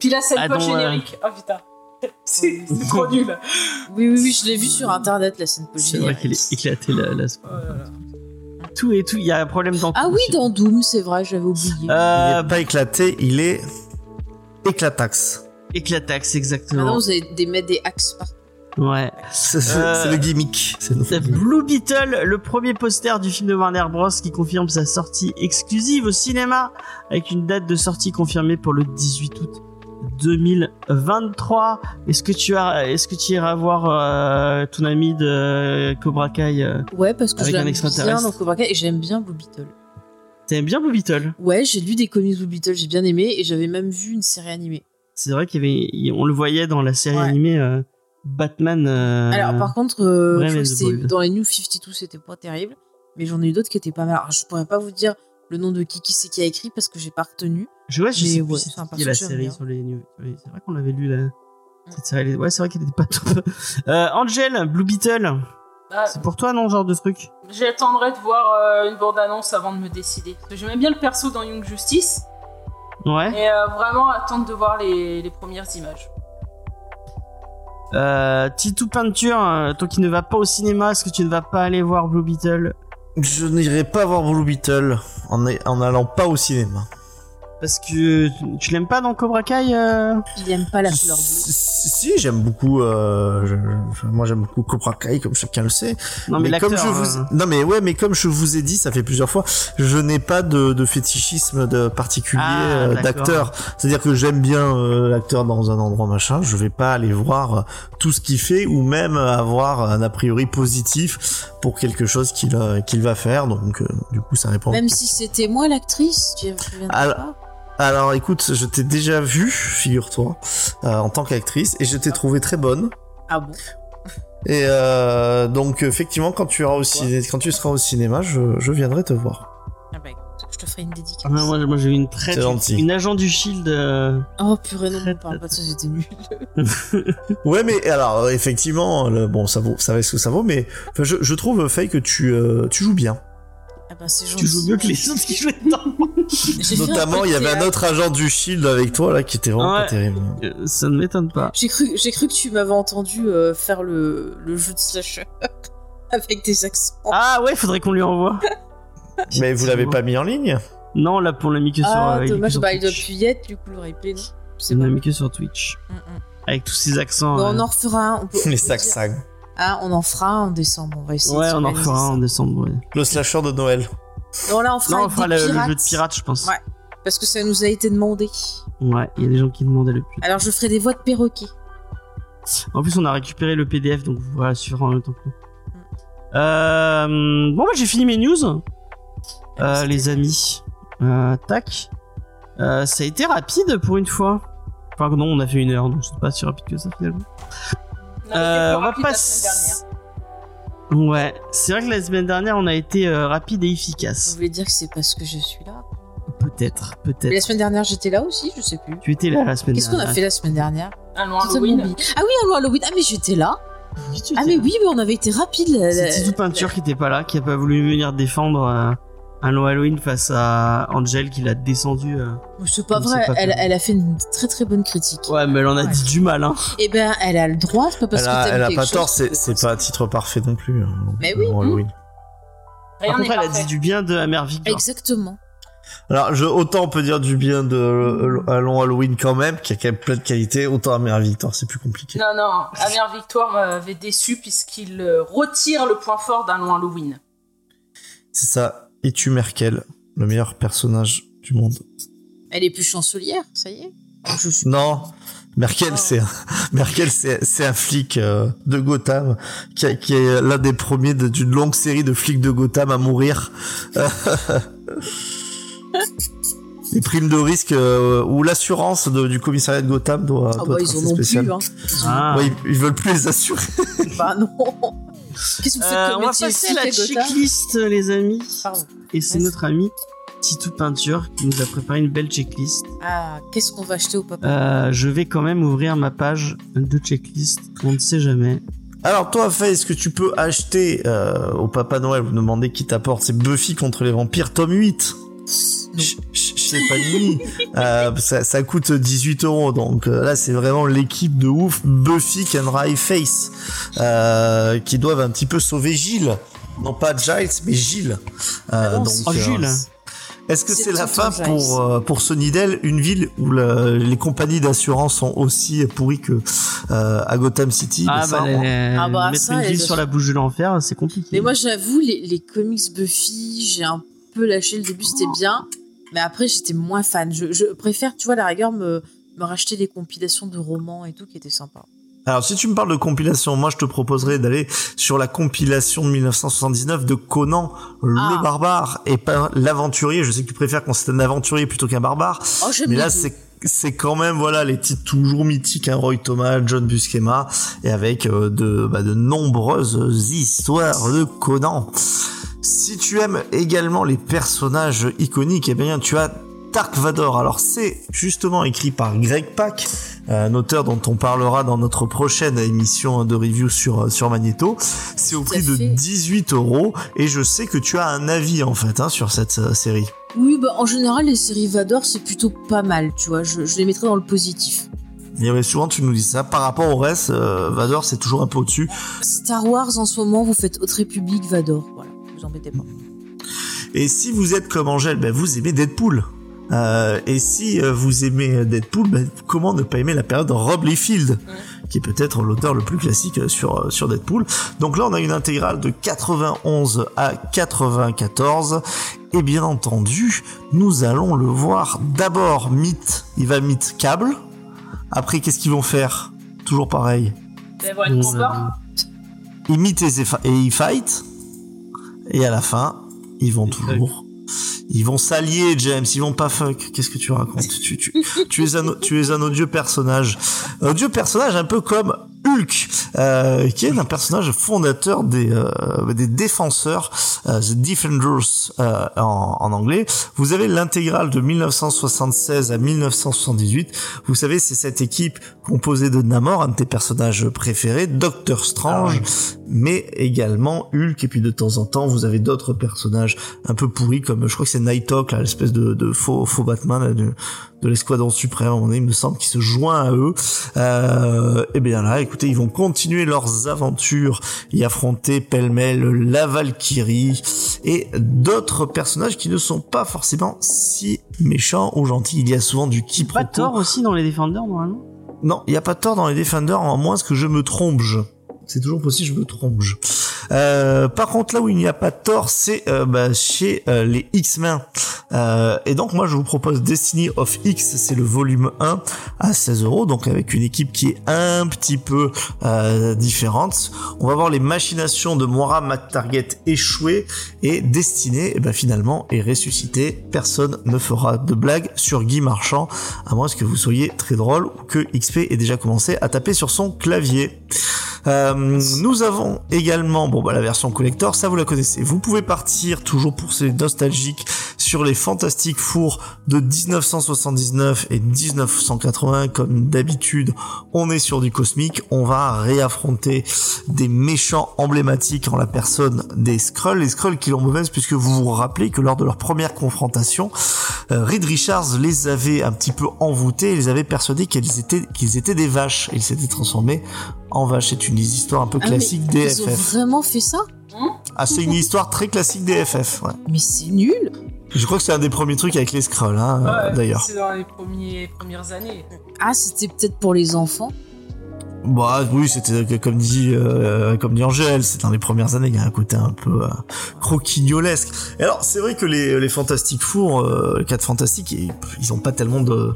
S5: Puis la scène
S2: Ah,
S5: pas
S2: donc,
S5: générique. Oh putain. C'est trop nul.
S3: Oui, oui, oui, je l'ai vu sur internet la scène
S2: C'est vrai
S3: post
S2: qu'il est éclaté la, la-
S5: Oh là là.
S2: tout et tout. Il y a un problème dans
S3: Ah oui,
S2: aussi.
S3: dans Doom, c'est vrai, j'avais oublié.
S4: Il
S2: Euh,
S4: est pas éclaté, il est éclatax.
S2: éclatax,
S3: Maintenant,
S2: exactement.
S3: vous allez des mettre des axes partout.
S2: Ouais.
S4: C'est
S2: Euh,
S4: c'est le gimmick. C'est.
S2: Blue Beetle, le premier poster du film de Warner Bros qui confirme sa sortie exclusive au cinéma avec une date de sortie confirmée pour le 18 août 2023. Est-ce que tu as, est-ce que tu iras voir euh, ton ami de Cobra Kai euh,
S3: Ouais, parce que l'aime bien dans Cobra Kai et j'aime bien Blue Beetle.
S2: T'aimes bien Blue Beetle?
S3: Ouais, j'ai lu des comics Blue Beetle, j'ai bien aimé et j'avais même vu une série animée.
S2: C'est vrai qu'il y avait, on le voyait dans la série
S3: Ouais.
S2: animée euh, Batman.
S3: Alors par contre, je dans les New 52, c'était pas terrible, mais j'en ai eu d'autres qui étaient pas mal. Alors je pourrais pas vous dire le nom de qui qui c'est qui a écrit parce que j'ai pas retenu.
S2: Je, ouais, je
S3: Mais
S2: sais
S3: ouais, c'est un
S2: la série
S3: bien.
S2: sur les news. Oui, c'est vrai qu'on avait lu la. Cette série, ouais, c'est vrai qu'elle était pas top. Euh, Angel, Blue Beetle,
S5: Ah,
S2: c'est pour toi non, genre de truc?
S5: J'attendrai de voir euh, une bande-annonce avant de me décider. Parce que j'aimais bien le perso dans Young Justice.
S2: Ouais.
S5: Et euh, vraiment attendre de voir les, les premières images.
S2: Euh, Titou Peinture, euh, toi qui ne vas pas au cinéma, est-ce que tu ne vas pas aller voir Blue Beetle?
S4: Je n'irai pas voir Blue Beetle en, en allant pas au cinéma.
S2: Parce que tu, l'aimes pas dans Cobra Kai euh
S3: Il aime pas la couleur bleue.
S4: Si, si, j'aime beaucoup. Euh, je- je- moi, j'aime beaucoup Cobra Kai, comme chacun le sait.
S2: Non, mais,
S4: comme
S2: l'acteur.
S4: je vous,
S2: euh,
S4: non mais ouais, mais comme je vous ai dit, ça fait plusieurs fois, je n'ai pas de, de fétichisme de particulier
S2: Ah,
S4: euh, d'acteur. C'est-à-dire que j'aime bien euh, l'acteur dans un endroit machin, je vais pas aller voir tout ce qu'il fait ou même avoir un a priori positif pour quelque chose qu'il qu'il va faire. Donc euh, du coup, ça répond.
S3: Même si c'était moi l'actrice, tu te souviens
S4: Alors-
S3: pas
S4: Alors écoute, je t'ai déjà vu, figure-toi, euh, en tant qu'actrice, et je t'ai trouvé très bonne.
S3: Ah bon?
S4: Et euh, donc effectivement, quand tu, iras au ciné- quand tu seras au cinéma, je, je viendrai te voir.
S3: Ah bah écoute, je te ferai une dédicace.
S2: ah, moi, moi, j'ai eu une très.
S4: C'est gentil.
S2: Une agent du Shield. euh,
S3: Oh purée, non, on parle pas de ça, c'était nul.
S4: Ouais, mais alors effectivement, le, bon, ça vaut, ça va ce que ça vaut, mais enfin, je, je trouve Faye que tu, euh, tu joues bien.
S3: Ah bah c'est gentil.
S2: Tu joues mieux que les autres qui jouaient dedans.
S4: Notamment, il y avait un autre agent du Shield avec toi là qui était vraiment
S2: Ouais.
S4: pas terrible.
S2: Euh, Ça ne m'étonne pas.
S3: J'ai cru, j'ai cru que tu m'avais entendu euh, faire le, le jeu de slasher avec des accents.
S2: Ah ouais, faudrait qu'on lui envoie.
S4: Mais vous l'avez pas mis en ligne
S2: Non, là pour l'a mis que sur.
S3: Ah, dommage,
S2: sur
S3: bah il doit plus y être, du coup le replay, non C'est
S2: Il
S3: bon.
S2: l'a mis que sur Twitch.
S3: Mm, mm.
S2: Avec tous ces accents.
S3: Bon,
S2: euh,
S3: on en refera un. On peut, on
S4: Les
S3: dire.
S4: sacs
S3: Ah, on en fera un en décembre, on va essayer
S2: Ouais,
S3: de
S2: on en fera un en décembre. Ouais.
S4: Le slasher de Noël.
S3: Non, là on fera,
S2: Non, on
S3: avec
S2: fera
S3: des
S2: le, jeu de pirate, je pense.
S3: Ouais. Parce que ça nous a été demandé.
S2: Ouais, il y a des gens qui demandaient le plus.
S3: Alors je ferai des voix de perroquet.
S2: En plus, on a récupéré le PDF, donc voilà, suivre en même temps que nous. Euh, bon, bah, j'ai fini mes news, euh, les amis. Euh, tac. Euh, ça a été rapide pour une fois. Enfin, non, on a fait une heure, donc c'est pas si rapide que ça finalement. Euh, on va passer.
S5: Dernière.
S2: Ouais, c'est vrai que la semaine dernière, on a été euh, rapide et
S3: Vous
S2: efficace.
S3: voulez dire que c'est parce que je suis là?
S2: Peut-être,
S3: Mais la
S2: peut-être.
S3: semaine dernière j'étais là aussi, je sais plus.
S2: Tu étais là la semaine
S3: Qu'est-ce qu'on
S2: dernière.
S3: a fait la semaine dernière?
S5: Allons Halloween.
S3: Ah oui, allô Halloween. Ah mais j'étais là.
S2: Oui, tu
S3: Ah mais
S2: là.
S3: oui, mais on avait été rapide.
S2: C'est Titou Peinture qui était pas là, qui a pas voulu venir défendre euh, un long Halloween face à Angel qui l'a descendu. euh.
S3: C'est pas vrai,
S2: pas
S3: elle, a fait une très très bonne critique.
S2: Ouais, mais elle en a
S3: Ouais.
S2: dit du mal, hein.
S3: Eh ben, elle a le droit, c'est pas parce
S4: Elle
S3: que
S4: a, elle a pas
S3: chose
S4: tort, c'est pas un titre parfait non plus. hein,
S3: Mais oui,
S4: pour Halloween.
S5: Rien
S2: Par contre,
S5: n'est
S2: elle a dit du bien de Amère Victor.
S3: Exactement.
S4: Alors, je, autant on peut dire du bien de euh, Allons Halloween quand même, qui a quand même plein de qualités, autant Amère Victor, c'est plus compliqué.
S5: Non, non, Amère Victoire m'avait déçu puisqu'il euh, retire le point fort d'un long Halloween.
S4: C'est ça. Es-tu Merkel, le meilleur personnage du monde?
S3: Elle est plus chancelière, ça y est. Je suis.
S4: Non, Merkel,
S3: Oh.
S4: c'est un, Merkel, c'est c'est un flic euh, de Gotham qui, a- qui est l'un des premiers de- d'une longue série de flics de Gotham à mourir. Les primes de risque euh, ou l'assurance du commissariat de Gotham doit,
S3: Ah
S4: doit
S3: bah
S4: être
S3: ils en ont
S4: spéciale.
S3: plus, hein.
S2: Ah.
S4: Ouais, ils, ils veulent plus les assurer.
S3: Bah non. Qu'est-ce que vous faites
S2: Euh,
S3: comme
S2: on va
S3: métier
S2: passer
S3: flic
S2: la checklist, les amis.
S3: Pardon.
S2: Et c'est notre ami Titou Peinture qui nous a préparé une belle checklist.
S3: Ah, qu'est-ce qu'on va acheter au papa
S2: Euh, je vais quand même ouvrir ma page de checklist. On ne sait jamais.
S4: Alors toi, Faye, est-ce que tu peux acheter euh, au Papa Noël, vous demandez qui t'apporte, c'est Buffy contre les vampires, tome 8
S3: Non.
S4: Ch- ch- Chez Panini, euh, ça, ça coûte 18 euros, donc euh, là c'est vraiment l'équipe de ouf, Buffy, Kendra et Face, euh, qui doivent un petit peu sauver Gilles. Non pas Giles, mais Gilles. Euh,
S3: Ah non,
S4: donc,
S2: Oh, Jules.
S4: Est-ce que
S3: C'est
S4: la fin pour euh, pour Sunnydale, une ville où le- les compagnies d'assurance sont aussi pourries que euh, à Gotham City?
S2: Ah
S4: mais ça,
S2: bah,
S4: on-
S3: Ah bah,
S2: mettre
S3: ça,
S2: une ville sur la bouche de l'enfer, c'est compliqué.
S3: Mais moi, j'avoue, les, les comics Buffy, j'ai un peu lâché le début, c'était bien. Mais après, j'étais moins fan. Je, je préfère, tu vois, à la rigueur, me, me racheter des compilations de romans et tout qui étaient sympas.
S4: Alors, si tu me parles de compilation, moi, je te proposerais d'aller sur la compilation de 1979 de Conan, le
S3: Ah.
S4: barbare, et pas l'aventurier. Je sais que tu préfères quand c'est un aventurier plutôt qu'un barbare.
S3: Oh,
S4: Mais là, c'est c'est quand même voilà les titres toujours mythiques hein, Roy Thomas, John Buscema et avec euh, de bah, de nombreuses histoires de Conan. Si tu aimes également les personnages iconiques, eh bien tu as Dark Vador. Alors c'est justement écrit par Greg Pak, un auteur dont on parlera dans notre prochaine émission de review sur euh, sur Magneto. C'est au prix de
S3: fait.
S4: 18 euros et je sais que tu as un avis en fait hein, sur cette euh, série.
S3: Oui, bah, en général, les séries Vador, c'est plutôt pas mal, tu vois. Je, je les mettrais dans le positif.
S4: Et ouais, souvent tu nous dis ça. Par rapport au reste, euh, Vador c'est toujours un peu au-dessus.
S3: Star Wars, en ce moment, vous faites Haute République Vador. Voilà, vous embêtez pas.
S4: Et si vous êtes comme Angèle, ben vous aimez Deadpool. Euh, et si euh, vous aimez Deadpool, ben, comment ne pas aimer la période de Rob Liefeld, qui est peut-être l'auteur le plus classique euh, sur sur Deadpool. Donc là, on a une intégrale de 91 à 94. Et bien entendu, nous allons le voir d'abord Meet, il va Meet Cable. Après, qu'est-ce qu'ils vont faire? Toujours pareil.
S5: Ben.
S4: Ils meet et, et ils fight. Et à la fin, ils vont toujours. Ils vont s'allier, James. Ils vont pas fuck. Qu'est-ce que tu racontes? Tu, tu, tu, es un, tu es un odieux personnage. Un odieux personnage un peu comme Hulk, euh, qui est un personnage fondateur des, euh, des défenseurs, euh, The Defenders euh, en, en anglais. Vous avez l'intégrale de 1976 à 1978. Vous savez, c'est cette équipe composée de Namor, un de tes personnages préférés, Doctor Strange, mais également Hulk. Et puis de temps en temps, vous avez d'autres personnages un peu pourris, comme je crois que c'est Nighthawk, là, l'espèce de, de faux, faux Batman là, de, de l'escadron suprême. Moment donné, il me semble qu'il se joint à eux. Euh, et bien là, écoutez, ils vont continuer leurs aventures et affronter pêle-mêle la Valkyrie et d'autres personnages qui ne sont pas forcément si méchants ou gentils. Il y a souvent du
S2: Pas
S4: quiproquo.
S2: tort aussi dans les Defenders normalement?
S4: Non, il n'y a pas de tort dans les Defenders, à moins que je me trompe. je. C'est toujours possible, je me trompe. Euh, par contre, là où il n'y a pas de tort, c'est euh, bah, chez euh, les X-Men. Euh, et donc, moi, je vous propose Destiny of X, c'est le volume 1 à 16 euros, donc avec une équipe qui est un petit peu euh, différente. On va voir les machinations de Moira McTarget échouer et Destiny, eh ben, finalement, est ressuscité. Personne ne fera de blague sur Guy Marchand, à moins que vous soyez très drôle ou que XP ait déjà commencé à taper sur son clavier. Euh, nous avons également, bon bah la version collector, ça vous la connaissez. Vous pouvez partir toujours pour ces nostalgiques sur les Fantastic Four de 1979 et 1980. Comme d'habitude, on est sur du cosmique. On va réaffronter des méchants emblématiques en la personne des Skrulls. Les Skrulls qui l'ont mauvaise puisque vous vous rappelez que lors de leur première confrontation, euh, Reed Richards les avait un petit peu envoûtés, et les avait persuadés qu'ils étaient qu'ils étaient des vaches. Ils s'étaient transformés en vaches. C'est une histoire un peu
S3: Ah,
S4: classique
S3: Ils
S4: des
S3: ont
S4: FF.
S3: vraiment fait ça?
S4: Ah, c'est une histoire très classique des FF. Ouais.
S3: Mais c'est nul
S4: Je crois que c'est un des premiers trucs avec les Skrulls, hein, euh,
S5: Ouais,
S4: d'ailleurs.
S5: C'est dans les premiers, premières années.
S3: Ah, c'était peut-être pour les enfants
S4: Bah oui, c'était comme dit euh, comme dit Angèle, c'est dans les premières années, il y a un côté un peu euh, croquignolesque. Et alors c'est vrai que les les Fantastic Four, euh, les quatre Fantastiques, ils, ils ont pas tellement de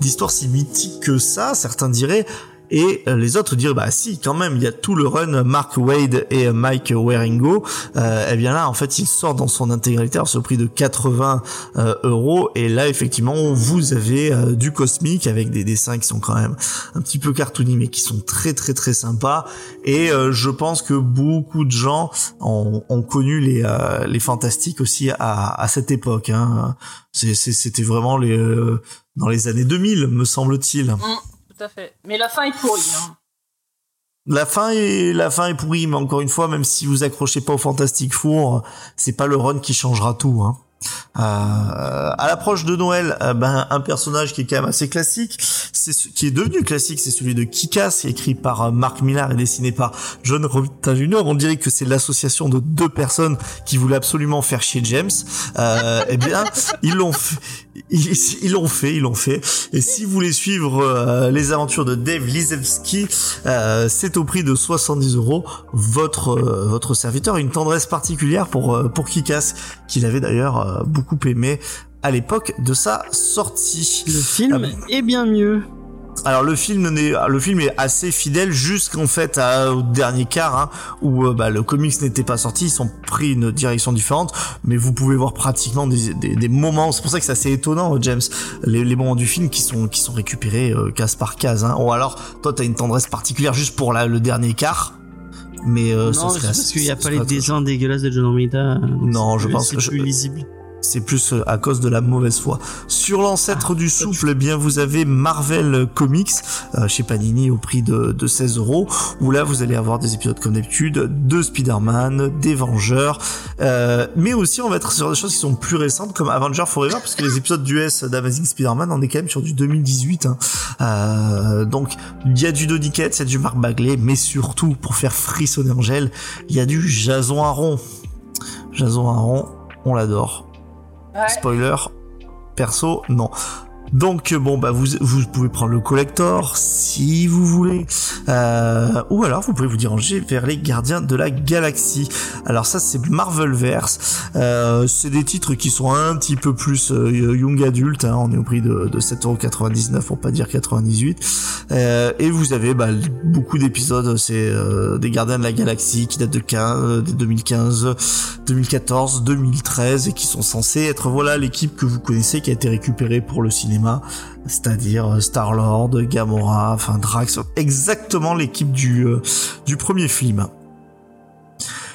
S4: d'histoires si mythiques que ça. Certains diraient. Et euh, les autres diraient bah si quand même il y a tout le run Mark Wade et Mike Waringo. Euh, et bien là en fait il sort dans son intégralité à ce prix de 80 euh, euros. Et là effectivement vous avez euh, du cosmique avec des dessins qui sont quand même un petit peu cartoony mais qui sont très très très sympas. Et euh, je pense que beaucoup de gens ont, ont connu les euh, les fantastiques aussi à, à cette époque hein. C'était vraiment les euh, dans les années 2000 me semble-t-il.
S5: Hum, tout à fait. Mais la fin est pourrie. Hein.
S4: La fin est la fin est pourrie, mais encore une fois, même si vous accrochez pas au Fantastic Four, c'est pas le run qui changera tout. Hein. Euh, à l'approche de Noël, euh, ben un personnage qui est quand même assez classique, c'est ce qui est devenu classique, c'est celui de Kikas, écrit par euh, Mark Millar et dessiné par John Romita Jr. On dirait que c'est l'association de deux personnes qui voulaient absolument faire chier James. Euh, eh bien, ils l'ont fait. Ils l'ont fait, ils l'ont fait. Et si vous voulez suivre euh, les aventures de Dave Lizewski, euh, c'est au prix de 70 euros. Votre euh, votre serviteur a une tendresse particulière pour euh, pour Kikas, qu'il avait d'ailleurs euh, beaucoup aimé à l'époque de sa sortie.
S2: Le film
S4: Ah bon
S2: est bien mieux.
S4: Alors le film n'est le film est assez fidèle jusqu'en fait à- au dernier quart hein, où euh, bah, le comics n'était pas sorti, ils ont pris une direction différente, mais vous pouvez voir pratiquement des, des, des moments. C'est pour ça que c'est assez étonnant, James, les, les moments du film qui sont qui sont récupérés euh, case par case. Hein. Ou alors toi t'as une tendresse particulière juste pour la, le dernier quart, mais euh, ça
S2: non,
S4: serait
S2: c'est parce qu'il n'y a
S4: ça
S2: pas
S4: serait
S2: les dessins dégueulasses de John Romita.
S4: Non, je pense que je-
S2: plus lisible.
S4: C'est plus euh, à cause de la mauvaise foi. Sur l'ancêtre du souffle, eh bien vous avez Marvel Comics euh, chez Panini au prix de, de 16 euros, où là vous allez avoir des épisodes comme d'habitude de Spider-Man, des Vengeurs, euh, mais aussi on va être sur des choses qui sont plus récentes comme Avenger Forever, parce que les épisodes d'US d'Amazing Spider-Man, on est quand même sur du 2018. Hein. Euh, donc il y a du Donny Cates, il y a du Mark Bagley, mais surtout pour faire frissonner Angèle, il y a du Jason Aaron. Jason Aaron, on l'adore. Spoiler, perso, non. Donc euh, bon bah vous vous pouvez prendre le collector si vous voulez Euh, ou alors vous pouvez vous diriger vers les gardiens de la galaxie. Alors ça c'est Marvelverse. Euh, c'est des titres qui sont un petit peu plus euh, young adulte. Hein, on est au prix de, de 7,99€ pour pas dire 98. Euh, et vous avez bah, beaucoup d'épisodes. C'est des gardiens de la galaxie qui datent de 15, de 2015, 2014, 2013 et qui sont censés être voilà l'équipe que vous connaissez qui a été récupérée pour le cinéma, c'est-à-dire Star Lord, Gamora, enfin Drax, exactement l'équipe du euh, du premier film.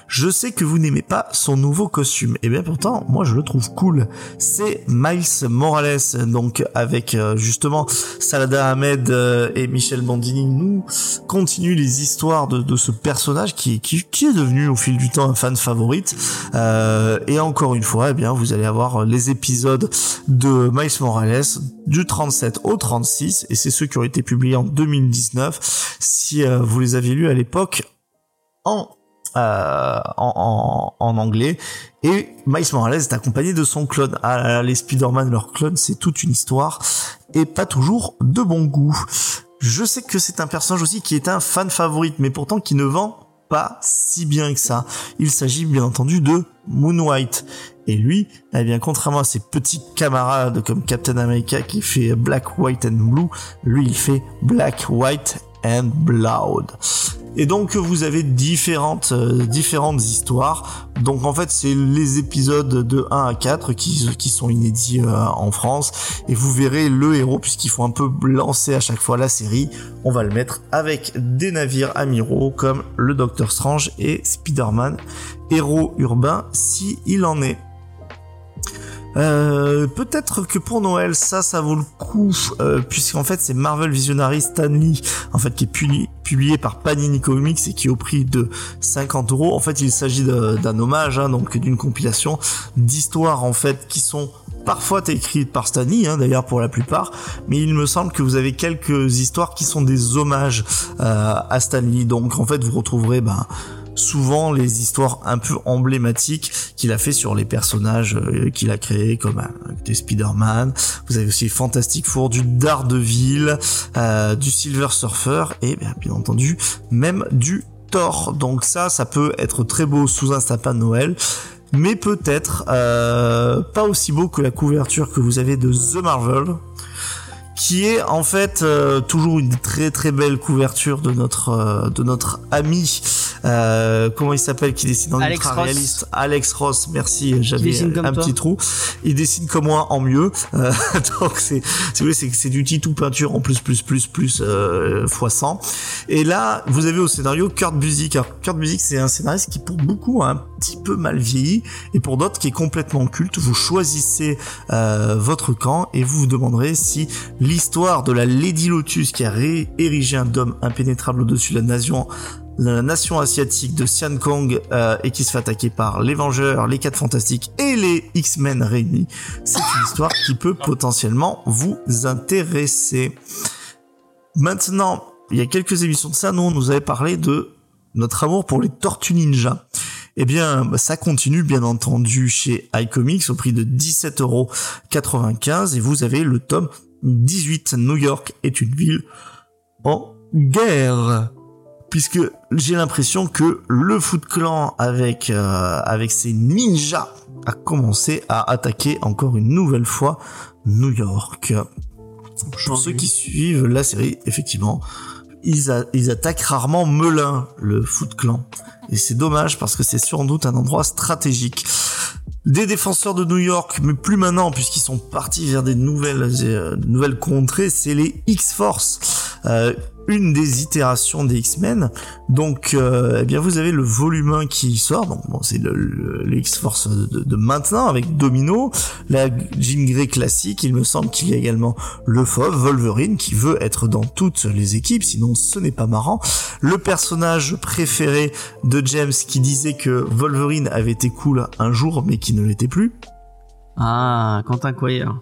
S4: Je sais que vous n'aimez pas son nouveau costume. Et bien pourtant, moi je le trouve cool. C'est Miles Morales, donc avec euh, justement Salada Ahmed euh, et Michel Bandini, nous continue les histoires de, ce personnage qui, est devenu au fil du temps un fan favorite. Euh, et encore une fois, eh bien vous allez avoir les épisodes de Miles Morales du 37 au 36, et c'est ceux qui ont été publiés en 2019. Si vous les aviez lus à l'époque en euh, en, en, en anglais et Miles Morales est accompagné de son clone. Ah les Spider-Man, leurs clones, c'est toute une histoire et pas toujours de bon goût. Je sais que c'est un personnage aussi qui est un fan favorite, mais pourtant qui ne vend pas si bien que ça. Il s'agit bien entendu de Moon White. Et lui, eh bien, contrairement à ses petits camarades comme Captain America qui fait Black, White and Blue, lui il fait Black, White and Blood. Et donc vous avez différentes euh, différentes histoires. Donc en fait c'est les épisodes de 1 à 4 qui, qui sont inédits euh, en France. Et vous verrez le héros puisqu'il faut un peu lancer à chaque fois la série. On va le mettre avec des navires amiraux comme le Docteur Strange et Spider-Man, héros urbain si il en est. Euh, peut-être que pour Noël, ça, ça vaut le coup, euh, puisqu'en fait, c'est Marvel Visionary Stanley, en fait, qui est publié par Panini Comics et qui est au prix de 50 euros. En fait, il s'agit d'un hommage, hein, donc d'une compilation d'histoires, en fait, qui sont parfois écrites par Stanley, hein, d'ailleurs pour la plupart, mais il me semble que vous avez quelques histoires qui sont des hommages euh, à Stanley. Donc, en fait, vous retrouverez, ben, souvent les histoires un peu emblématiques qu'il a fait sur les personnages euh, qu'il a créés comme euh, des Spider-Man. Vous avez aussi Fantastic Four, du Daredevil, euh, du Silver Surfer et bien, entendu même du Thor. Donc ça, ça peut être très beau sous un sapin de Noël mais peut-être pas aussi beau que la couverture que vous avez de The Marvel qui est en fait euh, toujours une très très belle couverture de notre euh, de notre ami euh, comment il s'appelle qui dessine en
S2: Alex
S4: ultra réaliste
S2: Ross.
S4: Alex Ross merci j'avais un
S2: toi.
S4: petit trou. Il dessine comme moi en mieux. Euh, donc c'est si vous voulez c'est c'est du titou peinture en plus plus plus plus euh, fois 100 et là vous avez au scénario Kurt Busiek. Alors Kurt Busiek c'est un scénariste qui pour beaucoup a un petit peu mal vieilli. Et pour d'autres qui est complètement culte. Vous choisissez euh, votre camp et vous vous demanderez si l'histoire de la Lady Lotus qui a ré- érigé un dôme impénétrable au-dessus de la nation asiatique de Sian Kong euh, et qui se fait attaquer par les Vengeurs, les Quatre Fantastiques et les X-Men réunis. C'est une histoire qui peut potentiellement vous intéresser. Maintenant, il y a quelques émissions de ça, nous, on nous avait parlé de notre amour pour les Tortues Ninja. Eh bien, ça continue bien entendu chez iComics au prix de 17,95€ et vous avez le tome 18. New York est une ville en guerre. Puisque j'ai l'impression que le Foot Clan avec euh, avec ses ninjas a commencé à attaquer encore une nouvelle fois New York. Pour ceux qui suivent la série, effectivement, ils, attaquent rarement Melun, le Foot Clan. Et c'est dommage parce que c'est sans doute un endroit stratégique. Des défenseurs de New York, mais plus maintenant puisqu'ils sont partis vers des nouvelles, euh, nouvelles contrées, c'est les X-Force. Euh, une des itérations des X-Men. Donc, euh, eh bien, vous avez le volume 1 qui sort. Donc, bon, c'est le, le- les X-Force de, de maintenant avec Domino, la Jean Grey classique. Il me semble qu'il y a également le Fauve, Wolverine, qui veut être dans toutes les équipes. Sinon, ce n'est pas marrant. Le personnage préféré de James qui disait que Wolverine avait été cool un jour, mais qui ne l'était plus.
S2: Ah, Quentin Quire.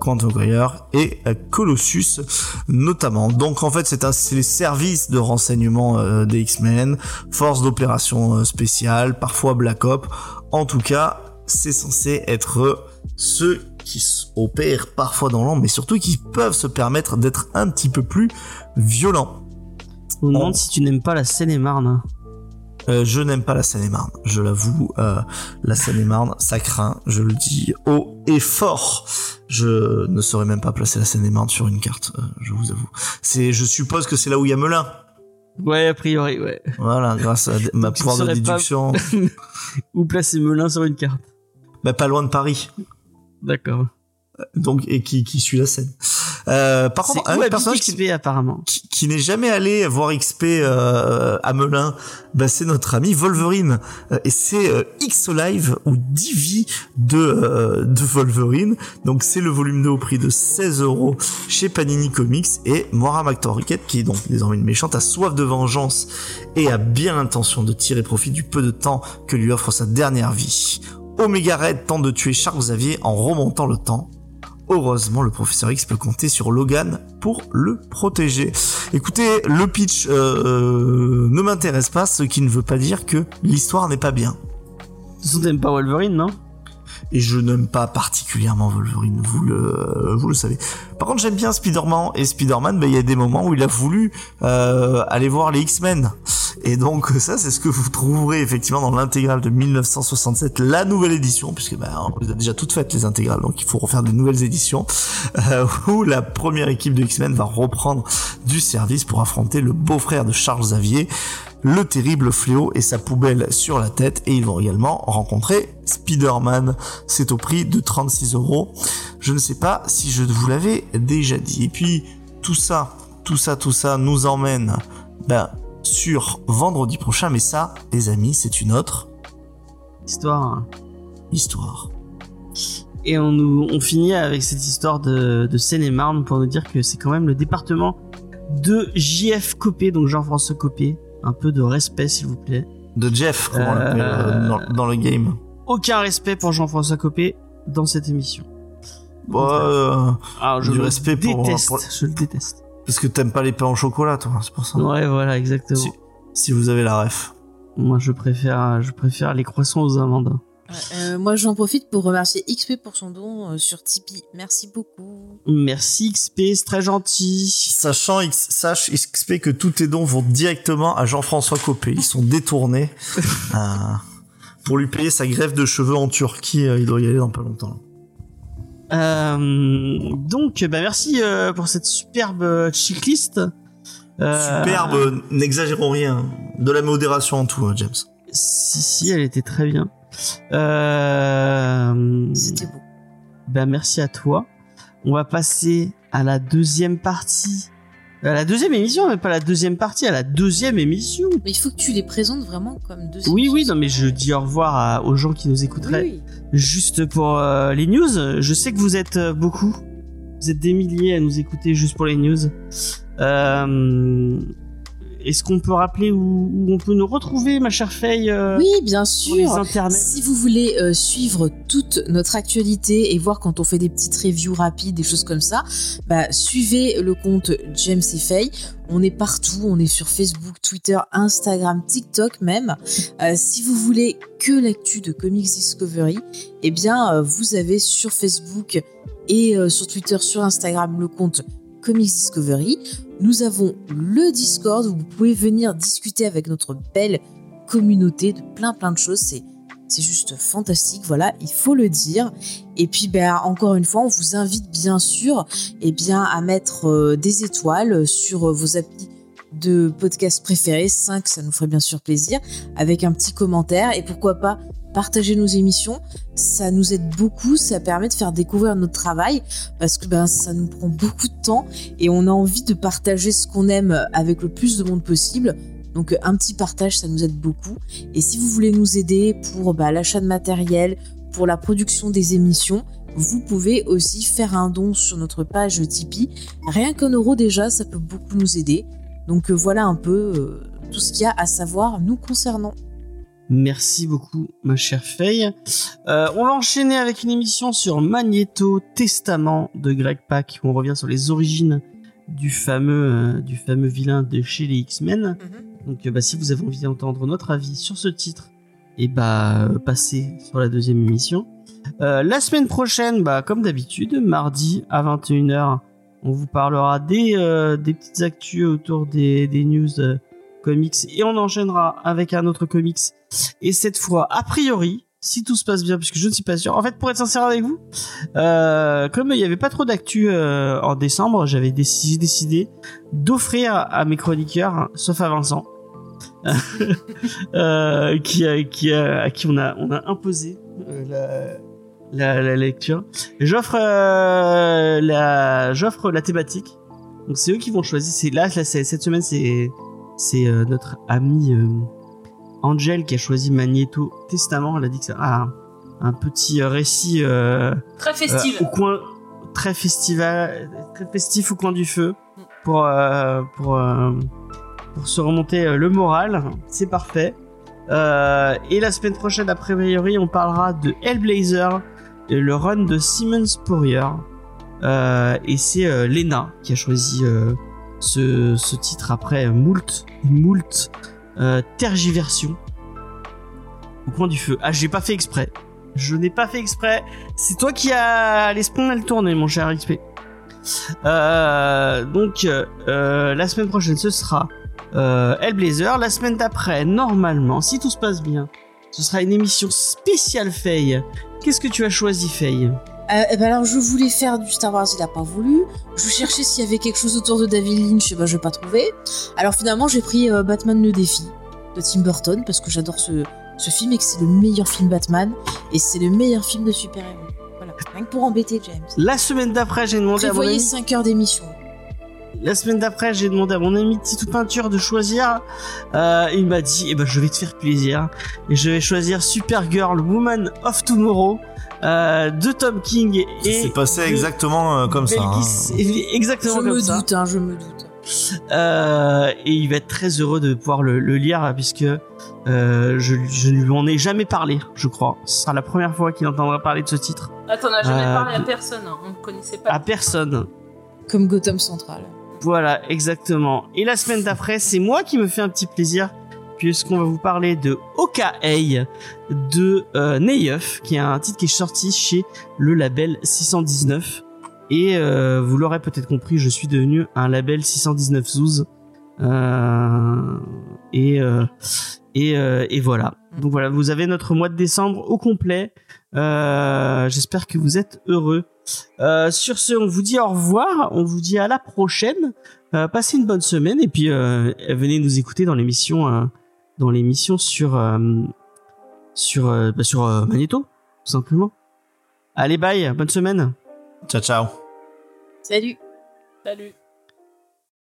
S4: Quantum Courier et Colossus notamment. Donc en fait c'est les services de renseignement euh, des X-Men, force d'opération euh, spéciale, parfois Black Op. En tout cas, c'est censé être ceux qui opèrent parfois dans l'ombre, mais surtout qui peuvent se permettre d'être un petit peu plus violents.
S2: On me demande si tu n'aimes pas la Seine-et-Marne.
S4: Euh, je n'aime pas la Seine-et-Marne, je l'avoue. euh, la Seine-et-Marne, ça craint, je le dis haut et fort. Je ne saurais même pas placer la Seine-et-Marne sur une carte, euh, je vous avoue. C'est, je suppose que c'est là où il y a Melun.
S2: Ouais, a priori, ouais.
S4: Voilà, grâce à ma pouvoir de
S2: pas-
S4: déduction.
S2: Ou placer Melun sur une carte.
S4: bah, pas loin de Paris.
S2: D'accord.
S4: Donc, et qui, qui suit la Seine. Euh, par contre, un personnage qui,
S2: apparemment.
S4: qui, qui n'est jamais allé voir XP euh, à Melun, bah, c'est notre ami Wolverine. Euh, et c'est euh, X Live ou Divi de, euh, de Wolverine. Donc c'est le volume 2 au prix de 16 euros chez Panini Comics. Et Moira McTorricket, qui est donc désormais une méchante, a soif de vengeance et a bien l'intention de tirer profit du peu de temps que lui offre sa dernière vie. Omega Red tente de tuer Charles Xavier en remontant le temps. Heureusement, le professeur X peut compter sur Logan pour le protéger. Écoutez, le pitch euh, euh, ne m'intéresse pas, ce qui ne veut pas dire que l'histoire n'est pas bien.
S2: De toute façon, t'aimes pas Wolverine, non?
S4: Et je n'aime pas particulièrement Wolverine, vous le, vous le savez. Par contre, j'aime bien Spider-Man, et Spider-Man, ben, il y a des moments où il a voulu euh, aller voir les X-Men. Et donc ça, c'est ce que vous trouverez effectivement dans l'intégrale de 1967, la nouvelle édition, puisque ben, on les a déjà toutes faites les intégrales, donc il faut refaire de nouvelles éditions, euh, où la première équipe de X-Men va reprendre du service pour affronter le beau-frère de Charles Xavier, le terrible fléau et sa poubelle sur la tête, et ils vont également rencontrer Spider-Man. C'est au prix de 36 euros. Je ne sais pas si je vous l'avais déjà dit. Et puis, tout ça, tout ça, tout ça nous emmène ben, sur vendredi prochain, mais ça, les amis, c'est une autre
S2: Histoire.
S4: histoire.
S2: Et on, nous, on finit avec cette histoire de, de Seine-et-Marne pour nous dire que c'est quand même le département de JF Copé, donc Jean-François Copé. Un peu de respect, s'il vous plaît.
S4: De Jeff, comme on
S2: Euh,
S4: l'appelle euh, dans, dans le game.
S2: Aucun respect pour Jean-François Copé dans cette émission.
S4: Bon, euh,
S2: Ah, je
S4: du
S2: le
S4: respect pour-
S2: déteste.
S4: pour-
S2: Je le déteste.
S4: Parce que t'aimes pas les pains au chocolat, toi, c'est pour ça.
S2: Ouais, voilà, exactement.
S4: Si, si vous avez la ref.
S2: Moi, je préfère, je préfère les croissants aux amandes.
S3: Euh, moi, j'en profite pour remercier XP pour son don euh, sur Tipeee. Merci beaucoup.
S2: Merci XP, c'est très gentil.
S4: Sachant, X- sache XP que tous tes dons vont directement à Jean-François Copé. Ils sont détournés euh, pour lui payer sa greffe de cheveux en Turquie. euh, Il doit y aller dans pas longtemps.
S2: Euh, donc, bah, merci euh, pour cette superbe euh, checklist. Euh,
S4: Superbe, n'exagérons rien. De la modération en tout, euh, James.
S2: Si, si, elle était très bien. Euh,
S3: C'était beau.
S2: bah, merci à toi. On va passer à la deuxième partie. À la deuxième émission, mais pas la deuxième partie, à la deuxième émission.
S3: Mais il faut que tu les présentes vraiment comme deux.
S2: Oui, oui, non, mais je dis au revoir à- aux gens qui nous
S3: Oui,
S2: écouteraient.
S3: oui.
S2: Juste pour euh, les news, je sais que vous êtes euh, beaucoup. Vous êtes des milliers à nous écouter juste pour les news. Euh, Est-ce qu'on peut rappeler où, où on peut nous retrouver, ma chère Faye, euh,
S3: Oui, bien
S2: les
S3: sûr.
S2: internets
S3: Si vous voulez euh, suivre toute notre actualité et voir quand on fait des petites reviews rapides, des choses comme ça, bah, suivez le compte James et Faye. On est partout, on est sur Facebook, Twitter, Instagram, TikTok même. Euh, si vous voulez que l'actu de Comics Discovery, eh bien, vous avez sur Facebook et sur Twitter, sur Instagram le compte Comics Discovery. Nous avons le Discord vous pouvez venir discuter avec notre belle communauté de plein plein de choses. C'est c'est juste fantastique, voilà, il faut le dire. Et puis, ben, encore une fois, on vous invite bien sûr eh bien, à mettre euh, des étoiles sur euh, vos applis de podcast préférés. 5, ça nous ferait bien sûr plaisir, avec un petit commentaire. Et pourquoi pas partager nos émissions. Ça nous aide beaucoup, ça permet de faire découvrir notre travail, parce que ben, ça nous prend beaucoup de temps et on a envie de partager ce qu'on aime avec le plus de monde possible. Donc un petit partage, ça nous aide beaucoup. Et si vous voulez nous aider pour bah, l'achat de matériel, pour la production des émissions, vous pouvez aussi faire un don sur notre page Tipeee. Rien qu'un euro déjà, ça peut beaucoup nous aider. Donc voilà un peu euh, tout ce qu'il y a à savoir nous concernant.
S2: Merci beaucoup, ma chère Faye. Euh, on va enchaîner avec une émission sur Magneto Testament de Greg Pak. où On revient sur les origines du fameux, euh, du fameux vilain de chez les X-Men. Donc, euh, bah, si vous avez envie d'entendre notre avis sur ce titre, et bah, euh, passez sur la deuxième émission. Euh, la semaine prochaine, bah, comme d'habitude, mardi à 21h, on vous parlera des, euh, des petites actus autour des, des news euh, et on enchaînera avec un autre comics. Et cette fois, a priori, si tout se passe bien, puisque je ne suis pas sûr. En fait, pour être sincère avec vous, euh, comme il n'y avait pas trop d'actu euh, en décembre, j'avais décidé, décidé d'offrir à mes chroniqueurs, sauf à Vincent, euh, qui, à qui on a, on a imposé la, la, la lecture. J'offre la, j'offre la thématique. Donc c'est eux qui vont choisir. C'est là, cette semaine, c'est c'est euh, notre ami euh, Angel qui a choisi Magneto Testament. Elle a dit que c'est un, un petit euh, récit
S5: Très festive.
S2: euh, au coin très festival, très festif au coin du feu pour pour pour se remonter le moral. C'est parfait. Euh, et la semaine prochaine, a priori, on parlera de Hellblazer, et le run de Simon Spurrier. Euh, et c'est euh, Lena qui a choisi ce, ce titre après moult moult euh, tergiversion au coin du feu. Ah, j'ai pas fait exprès. Je n'ai pas fait exprès. C'est toi qui as l'esprit mal tourné, mon cher XP. Euh, donc, euh, la semaine prochaine, ce sera euh, Hellblazer. La semaine d'après, normalement, si tout se passe bien, ce sera une émission spéciale Faye. Qu'est-ce que tu as choisi, Faye?
S3: Euh, eh ben alors je voulais faire du Star Wars, il a pas voulu. Je cherchais s'il y avait quelque chose autour de David Lynch, ben je n'ai pas trouvé. Alors finalement j'ai pris euh, Batman le défi de Tim Burton parce que j'adore ce, ce film et que c'est le meilleur film Batman et c'est le meilleur film de super-héros. Voilà, rien que pour embêter James.
S2: La semaine d'après, j'ai demandé à mon ami...
S3: 5 heures d'émission.
S2: La semaine d'après, j'ai demandé à mon ami Tito Peinture de choisir. Euh, il m'a dit, eh ben, je vais te faire plaisir. Et je vais choisir Supergirl, Woman of Tomorrow, euh, de Tom King et.
S4: C'est passé
S2: de
S4: exactement euh, comme ça. hein.
S2: Exactement
S3: Je
S2: comme
S3: me
S2: ça.
S3: doute, hein, je me doute.
S2: Euh, et il va être très heureux de pouvoir le, le lire puisque euh, je, je ne lui en ai jamais parlé, je crois. Ce sera la première fois qu'il entendra parler de ce titre.
S5: Ah, t'en as jamais
S2: Euh,
S5: parlé à personne, hein. on ne connaissait pas.
S2: À personne.
S3: Comme Gotham Central.
S2: Voilà, exactement. Et la semaine d'après, c'est moi qui me fais un petit plaisir puisqu'on va vous parler de OKA de euh, qui est un titre qui est sorti chez le label 619. Et euh, vous l'aurez peut-être compris, je suis devenu un label 619 Zouz. Euh, et, euh, et, et voilà. Donc voilà, vous avez notre mois de décembre au complet. J'espère que vous êtes heureux. Sur ce, on vous dit au revoir. On vous dit à la prochaine. Passez une bonne semaine et puis venez nous écouter dans l'émission, dans l'émission sur euh, sur euh, bah, sur euh, Magneto, tout simplement. Allez, bye, bonne semaine.
S4: Ciao, ciao.
S3: Salut
S5: Salut.